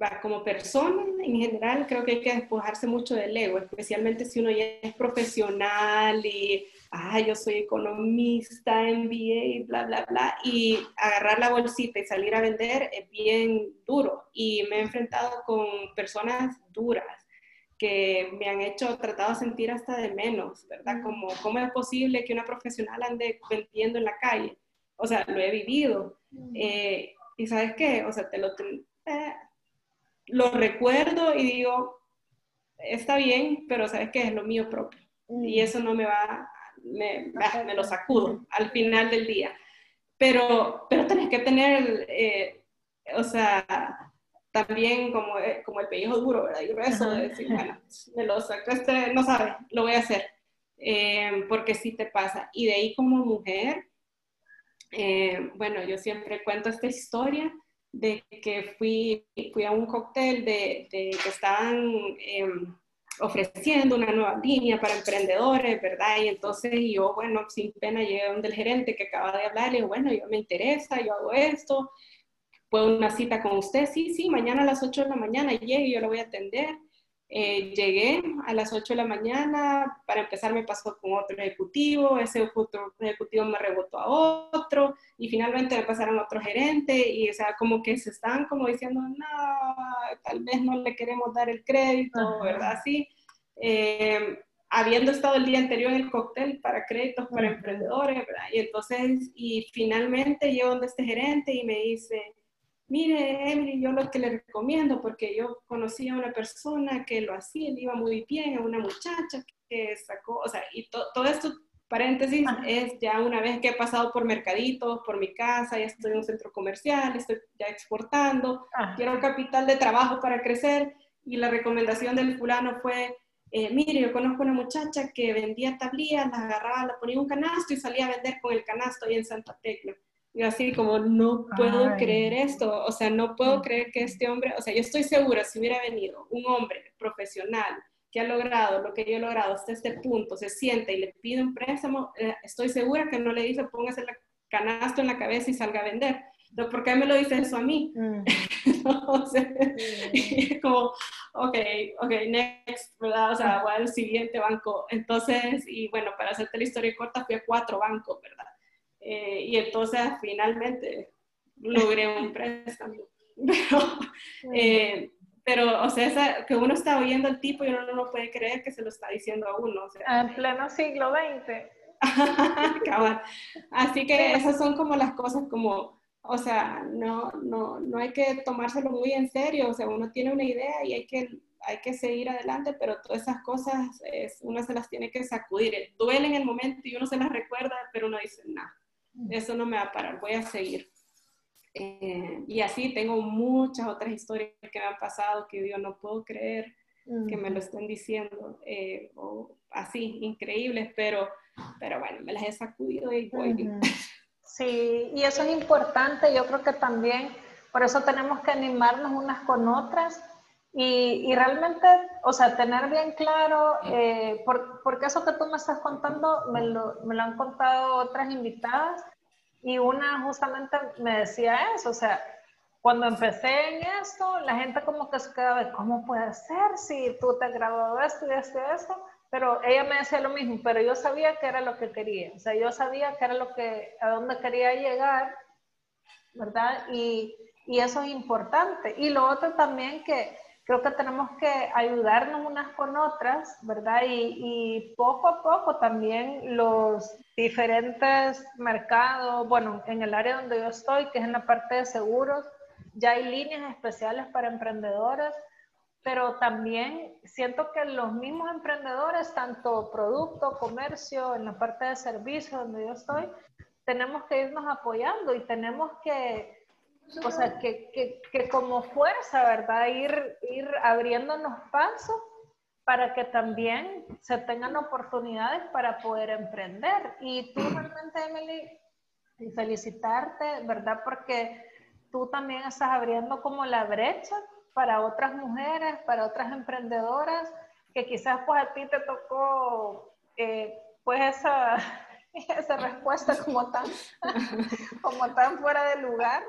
va, como persona en general, creo que hay que despojarse mucho del ego, especialmente si uno ya es profesional y, ah, yo soy economista, MBA, bla, bla, bla, y agarrar la bolsita y salir a vender es bien duro. Y me he enfrentado con personas duras que me han hecho, tratado de sentir hasta de menos, ¿verdad? Como, ¿cómo es posible que una profesional ande vendiendo en la calle? O sea, lo he vivido. Eh, y sabes qué, o sea, te lo, eh, lo recuerdo y digo, está bien, pero sabes qué, es lo mío propio. Y eso no me va, me, me, lo sacudo al final del día. Pero, pero tenés que tener, eh, o sea, también como, eh, como el pellejo duro, ¿verdad? Y grueso, de decir, bueno, me lo saco, este no sabe, lo voy a hacer, eh, porque sí te pasa. Y de ahí como mujer, eh, bueno, yo siempre cuento esta historia de que fui, fui a un cóctel de, de que estaban em, ofreciendo una nueva línea para emprendedores, ¿verdad? Y entonces yo, bueno, sin pena llegué donde el gerente que acaba de hablar, le digo, bueno, yo me interesa, yo hago esto, ¿Puedo una cita con usted? Sí, sí, mañana a las 8 de la mañana llegue yo lo voy a atender. Eh, llegué a las 8 de la mañana, para empezar me pasó con otro ejecutivo, ese otro ejecutivo me rebotó a otro y finalmente me pasaron a otro gerente y o sea, como que se están como diciendo, no, tal vez no le queremos dar el crédito, ¿verdad? Sí. Eh, habiendo estado el día anterior en el cóctel para créditos para emprendedores, ¿verdad? Y entonces, y finalmente llego donde este gerente y me dice, mire, Emily, yo lo que le recomiendo, porque yo conocí a una persona que lo hacía, le iba muy bien, a una muchacha que sacó, o sea, y todo esto, paréntesis, es ya una vez que he pasado por mercaditos, por mi casa, ya estoy en un centro comercial, estoy ya exportando, quiero capital de trabajo para crecer, y la recomendación del fulano fue, eh, mire, yo conozco una muchacha que vendía tablillas, las agarraba, la ponía en un canasto y salía a vender con el canasto ahí en Santa Tecla. Y así como, no puedo creer esto, o sea, no puedo creer que este hombre, o sea, yo estoy segura, si hubiera venido un hombre profesional que ha logrado lo que yo he logrado hasta este punto, se siente y le pide un préstamo, eh, estoy segura que no le dice póngase el canasto en la cabeza y salga a vender. Entonces, ¿por qué me lo dice eso a mí? Mm. o sea, como, ok, ok, next, ¿verdad? O sea, voy al siguiente banco. Entonces, y bueno, para hacerte la historia corta, fui a cuatro bancos, ¿verdad? Eh, y entonces, finalmente, logré un préstamo. Pero, eh, pero, o sea, que uno está oyendo al tipo y uno no puede creer que se lo está diciendo a uno. O sea, en pleno siglo XX. Así que esas son como las cosas como, o sea, no, no, no hay que tomárselo muy en serio, o sea, uno tiene una idea y hay que, hay que seguir adelante, pero todas esas cosas es, uno se las tiene que sacudir. Duele en el momento y uno se las recuerda, pero uno dice, no, eso no me va a parar, voy a seguir. Eh, y así tengo muchas otras historias que me han pasado que yo no puedo creer que me lo estén diciendo, eh, o así, increíbles, pero, pero bueno, me las he sacudido y voy. Sí, y eso es importante, yo creo que también, por eso tenemos que animarnos unas con otras y, y realmente, o sea, tener bien claro, eh, porque eso que tú me estás contando me lo, me lo han contado otras invitadas, y una justamente me decía eso, o sea, cuando empecé en esto, la gente como que se quedaba, ¿cómo puede ser si tú te graduado de esto y y esto? Pero ella me decía lo mismo, pero yo sabía que era lo que quería, o sea, yo sabía que era lo que, a dónde quería llegar, ¿verdad? Y, y eso es importante. Y lo otro también que creo que tenemos que ayudarnos unas con otras, ¿verdad? Y, y, poco a poco también los diferentes mercados, bueno, en el área donde yo estoy, que es en la parte de seguros, ya hay líneas especiales para emprendedores, pero también siento que los mismos emprendedores, tanto producto, comercio, en la parte de servicio donde yo estoy, tenemos que irnos apoyando y tenemos que o sea, que, que, que, como fuerza, ¿verdad? Ir, ir abriéndonos pasos para que también se tengan oportunidades para poder emprender. Y tú realmente, Emily, y felicitarte, ¿verdad? Porque tú también estás abriendo como la brecha para otras mujeres, para otras emprendedoras, que quizás pues a ti te tocó eh, pues esa, esa respuesta como tan, como tan fuera de lugar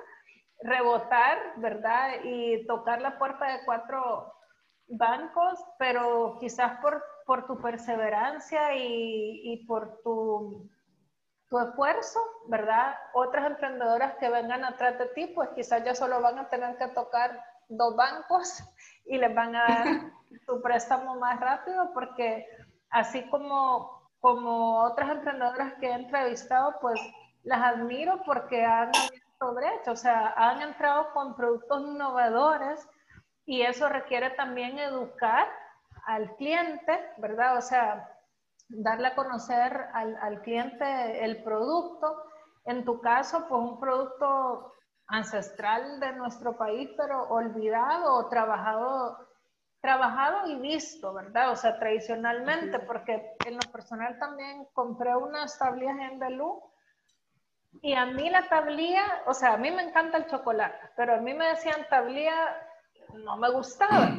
rebotar, ¿verdad? Y tocar la puerta de cuatro bancos, pero quizás por, por tu perseverancia y, y por tu, tu, esfuerzo, ¿verdad? Otras emprendedoras que vengan atrás de ti, pues quizás ya solo van a tener que tocar dos bancos y les van a dar tu préstamo más rápido, porque así como, como otras emprendedoras que he entrevistado, pues las admiro porque han brecha, o sea, han entrado con productos innovadores y eso requiere también educar al cliente, ¿verdad? O sea, darle a conocer al, al cliente el producto. En tu caso, pues un producto ancestral de nuestro país, pero olvidado o trabajado, trabajado y visto, ¿verdad? O sea, tradicionalmente, porque en lo personal también compré unas tablillas en Belú y a mí la tablilla, o sea, a mí me encanta el chocolate, pero a mí me decían tablilla, no me gustaba.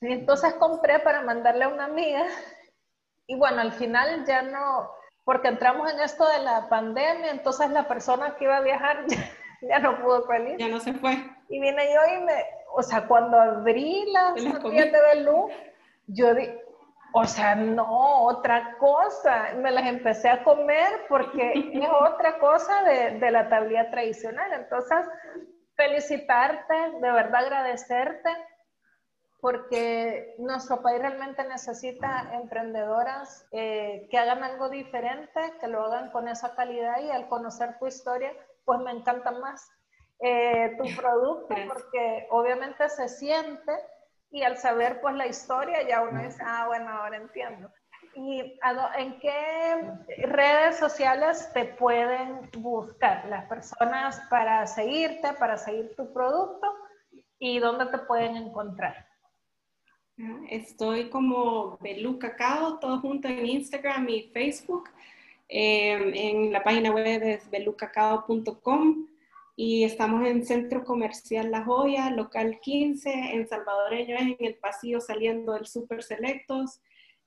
Y entonces compré para mandarle a una amiga. Y bueno, al final ya no, porque entramos en esto de la pandemia, entonces la persona que iba a viajar ya, no pudo salir. Ya no se fue. Y vine yo y me, o sea, cuando abrí las tablillas de Belú, yo dije, o sea, no, otra cosa. Me las empecé a comer porque es otra cosa de, la tablilla tradicional. Entonces, felicitarte, de verdad agradecerte, porque nuestro país realmente necesita emprendedoras eh, que hagan algo diferente, que lo hagan con esa calidad y al conocer tu historia, pues me encanta más eh, tu producto, porque obviamente se siente y al saber pues la historia ya uno dice, ah, bueno, ahora entiendo. ¿Y en qué redes sociales te pueden buscar las personas para seguirte, para seguir tu producto y dónde te pueden encontrar? Estoy como Belú Cacao, todo junto en Instagram y Facebook. Em, en la página web es belucacao.com y estamos en Centro Comercial La Joya, local 15, en Salvadoreño es en el pasillo saliendo del Super Selectos.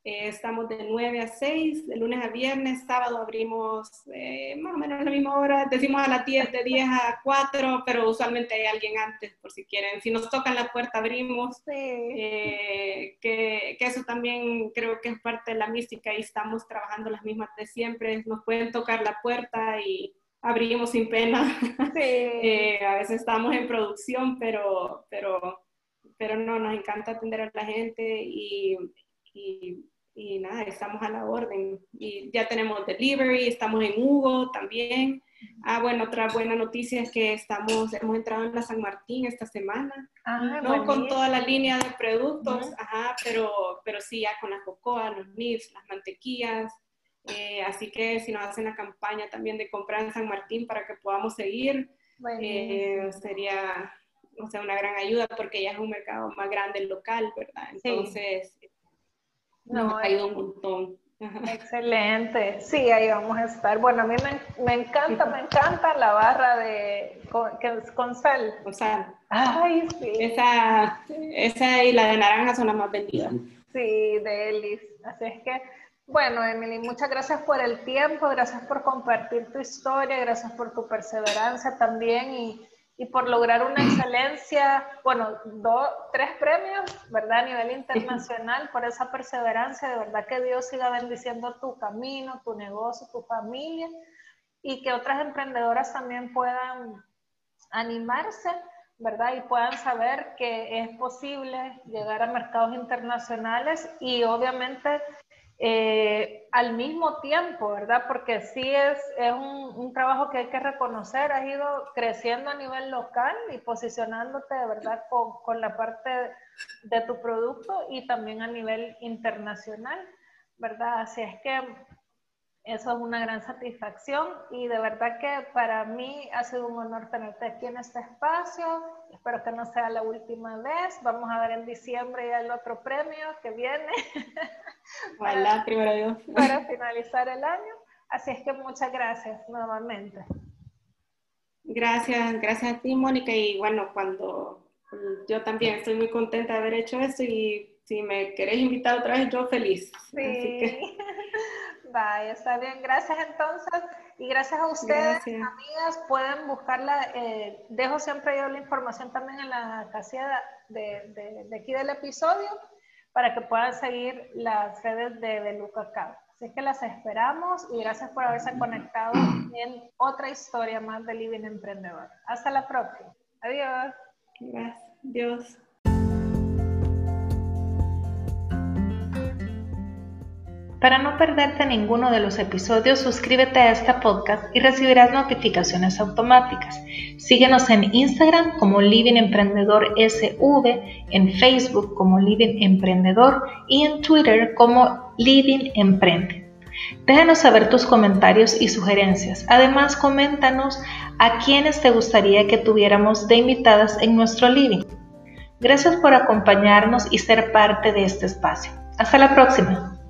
Eh, estamos de 9 a 6, de lunes a viernes, sábado abrimos eh, más o menos a la misma hora, decimos a las 10, de 10 a 4, pero usualmente hay alguien antes por si quieren. Si nos tocan la puerta abrimos, eh, que, que, eso también creo que es parte de la mística y estamos trabajando las mismas de siempre, nos pueden tocar la puerta y abrimos sin pena. a veces estamos en producción, pero, pero, pero no, nos encanta atender a la gente y, y y nada, estamos a la orden. Y ya tenemos delivery, estamos en Hugo también. Ah, bueno, otra buena noticia es que estamos, hemos entrado en la San Martín esta semana. Ah, no con toda la línea de productos, ajá, pero, pero sí ya con la cocoa, los nips, las mantequillas. Eh, así que si nos hacen la campaña también de comprar en San Martín para que podamos seguir, eh, sería o sea, una gran ayuda porque ya es un mercado más grande local, ¿verdad? Entonces, no, ha ido un montón. Excelente, sí, ahí vamos a estar. Bueno, a mí me, encanta, me encanta la barra de con, con sal. Con sal. Ay, sí. Esa, esa y la de naranja son las más vendidas. Sí, de Elis. Así es que, bueno, Emily, muchas gracias por el tiempo, gracias por compartir tu historia, gracias por tu perseverancia también y y por lograr una excelencia, bueno, dos, tres premios, ¿verdad? A nivel internacional, por esa perseverancia, de verdad que Dios siga bendiciendo tu camino, tu negocio, tu familia y que otras emprendedoras también puedan animarse, ¿verdad? Y puedan saber que es posible llegar a mercados internacionales y obviamente eh, al mismo tiempo, ¿verdad? Porque sí es, es un, un, trabajo que hay que reconocer, has ido creciendo a nivel local y posicionándote verdad con, con la parte de tu producto y también a nivel internacional, ¿verdad? Así es que eso es una gran satisfacción y de verdad que para mí ha sido un honor tenerte aquí en este espacio. Espero que no sea la última vez. Vamos a ver en diciembre ya el otro premio que viene. para, primero Dios. Para finalizar el año. Así es que muchas gracias nuevamente. Gracias, gracias a ti, Mónica. Y bueno, cuando yo también estoy muy contenta de haber hecho esto y si me querés invitar otra vez, yo feliz. Sí. Que... Vaya, está bien. Gracias entonces. Y gracias a ustedes, amigas. Pueden buscarla. Eh, dejo siempre yo la información también en la casilla de, de, aquí del episodio para que puedan seguir las redes de, de Luca Así que las esperamos y gracias por haberse conectado en otra historia más de Living Emprendedor. Hasta la próxima. Adiós. Gracias. Adiós. Para no perderte ninguno de los episodios, suscríbete a este podcast y recibirás notificaciones automáticas. Síguenos en Instagram como Living Emprendedor SV, en Facebook como Living Emprendedor y en Twitter como Living Emprende. Déjanos saber tus comentarios y sugerencias. Además, coméntanos a quienes te gustaría que tuviéramos de invitadas en nuestro living. Gracias por acompañarnos y ser parte de este espacio. Hasta la próxima.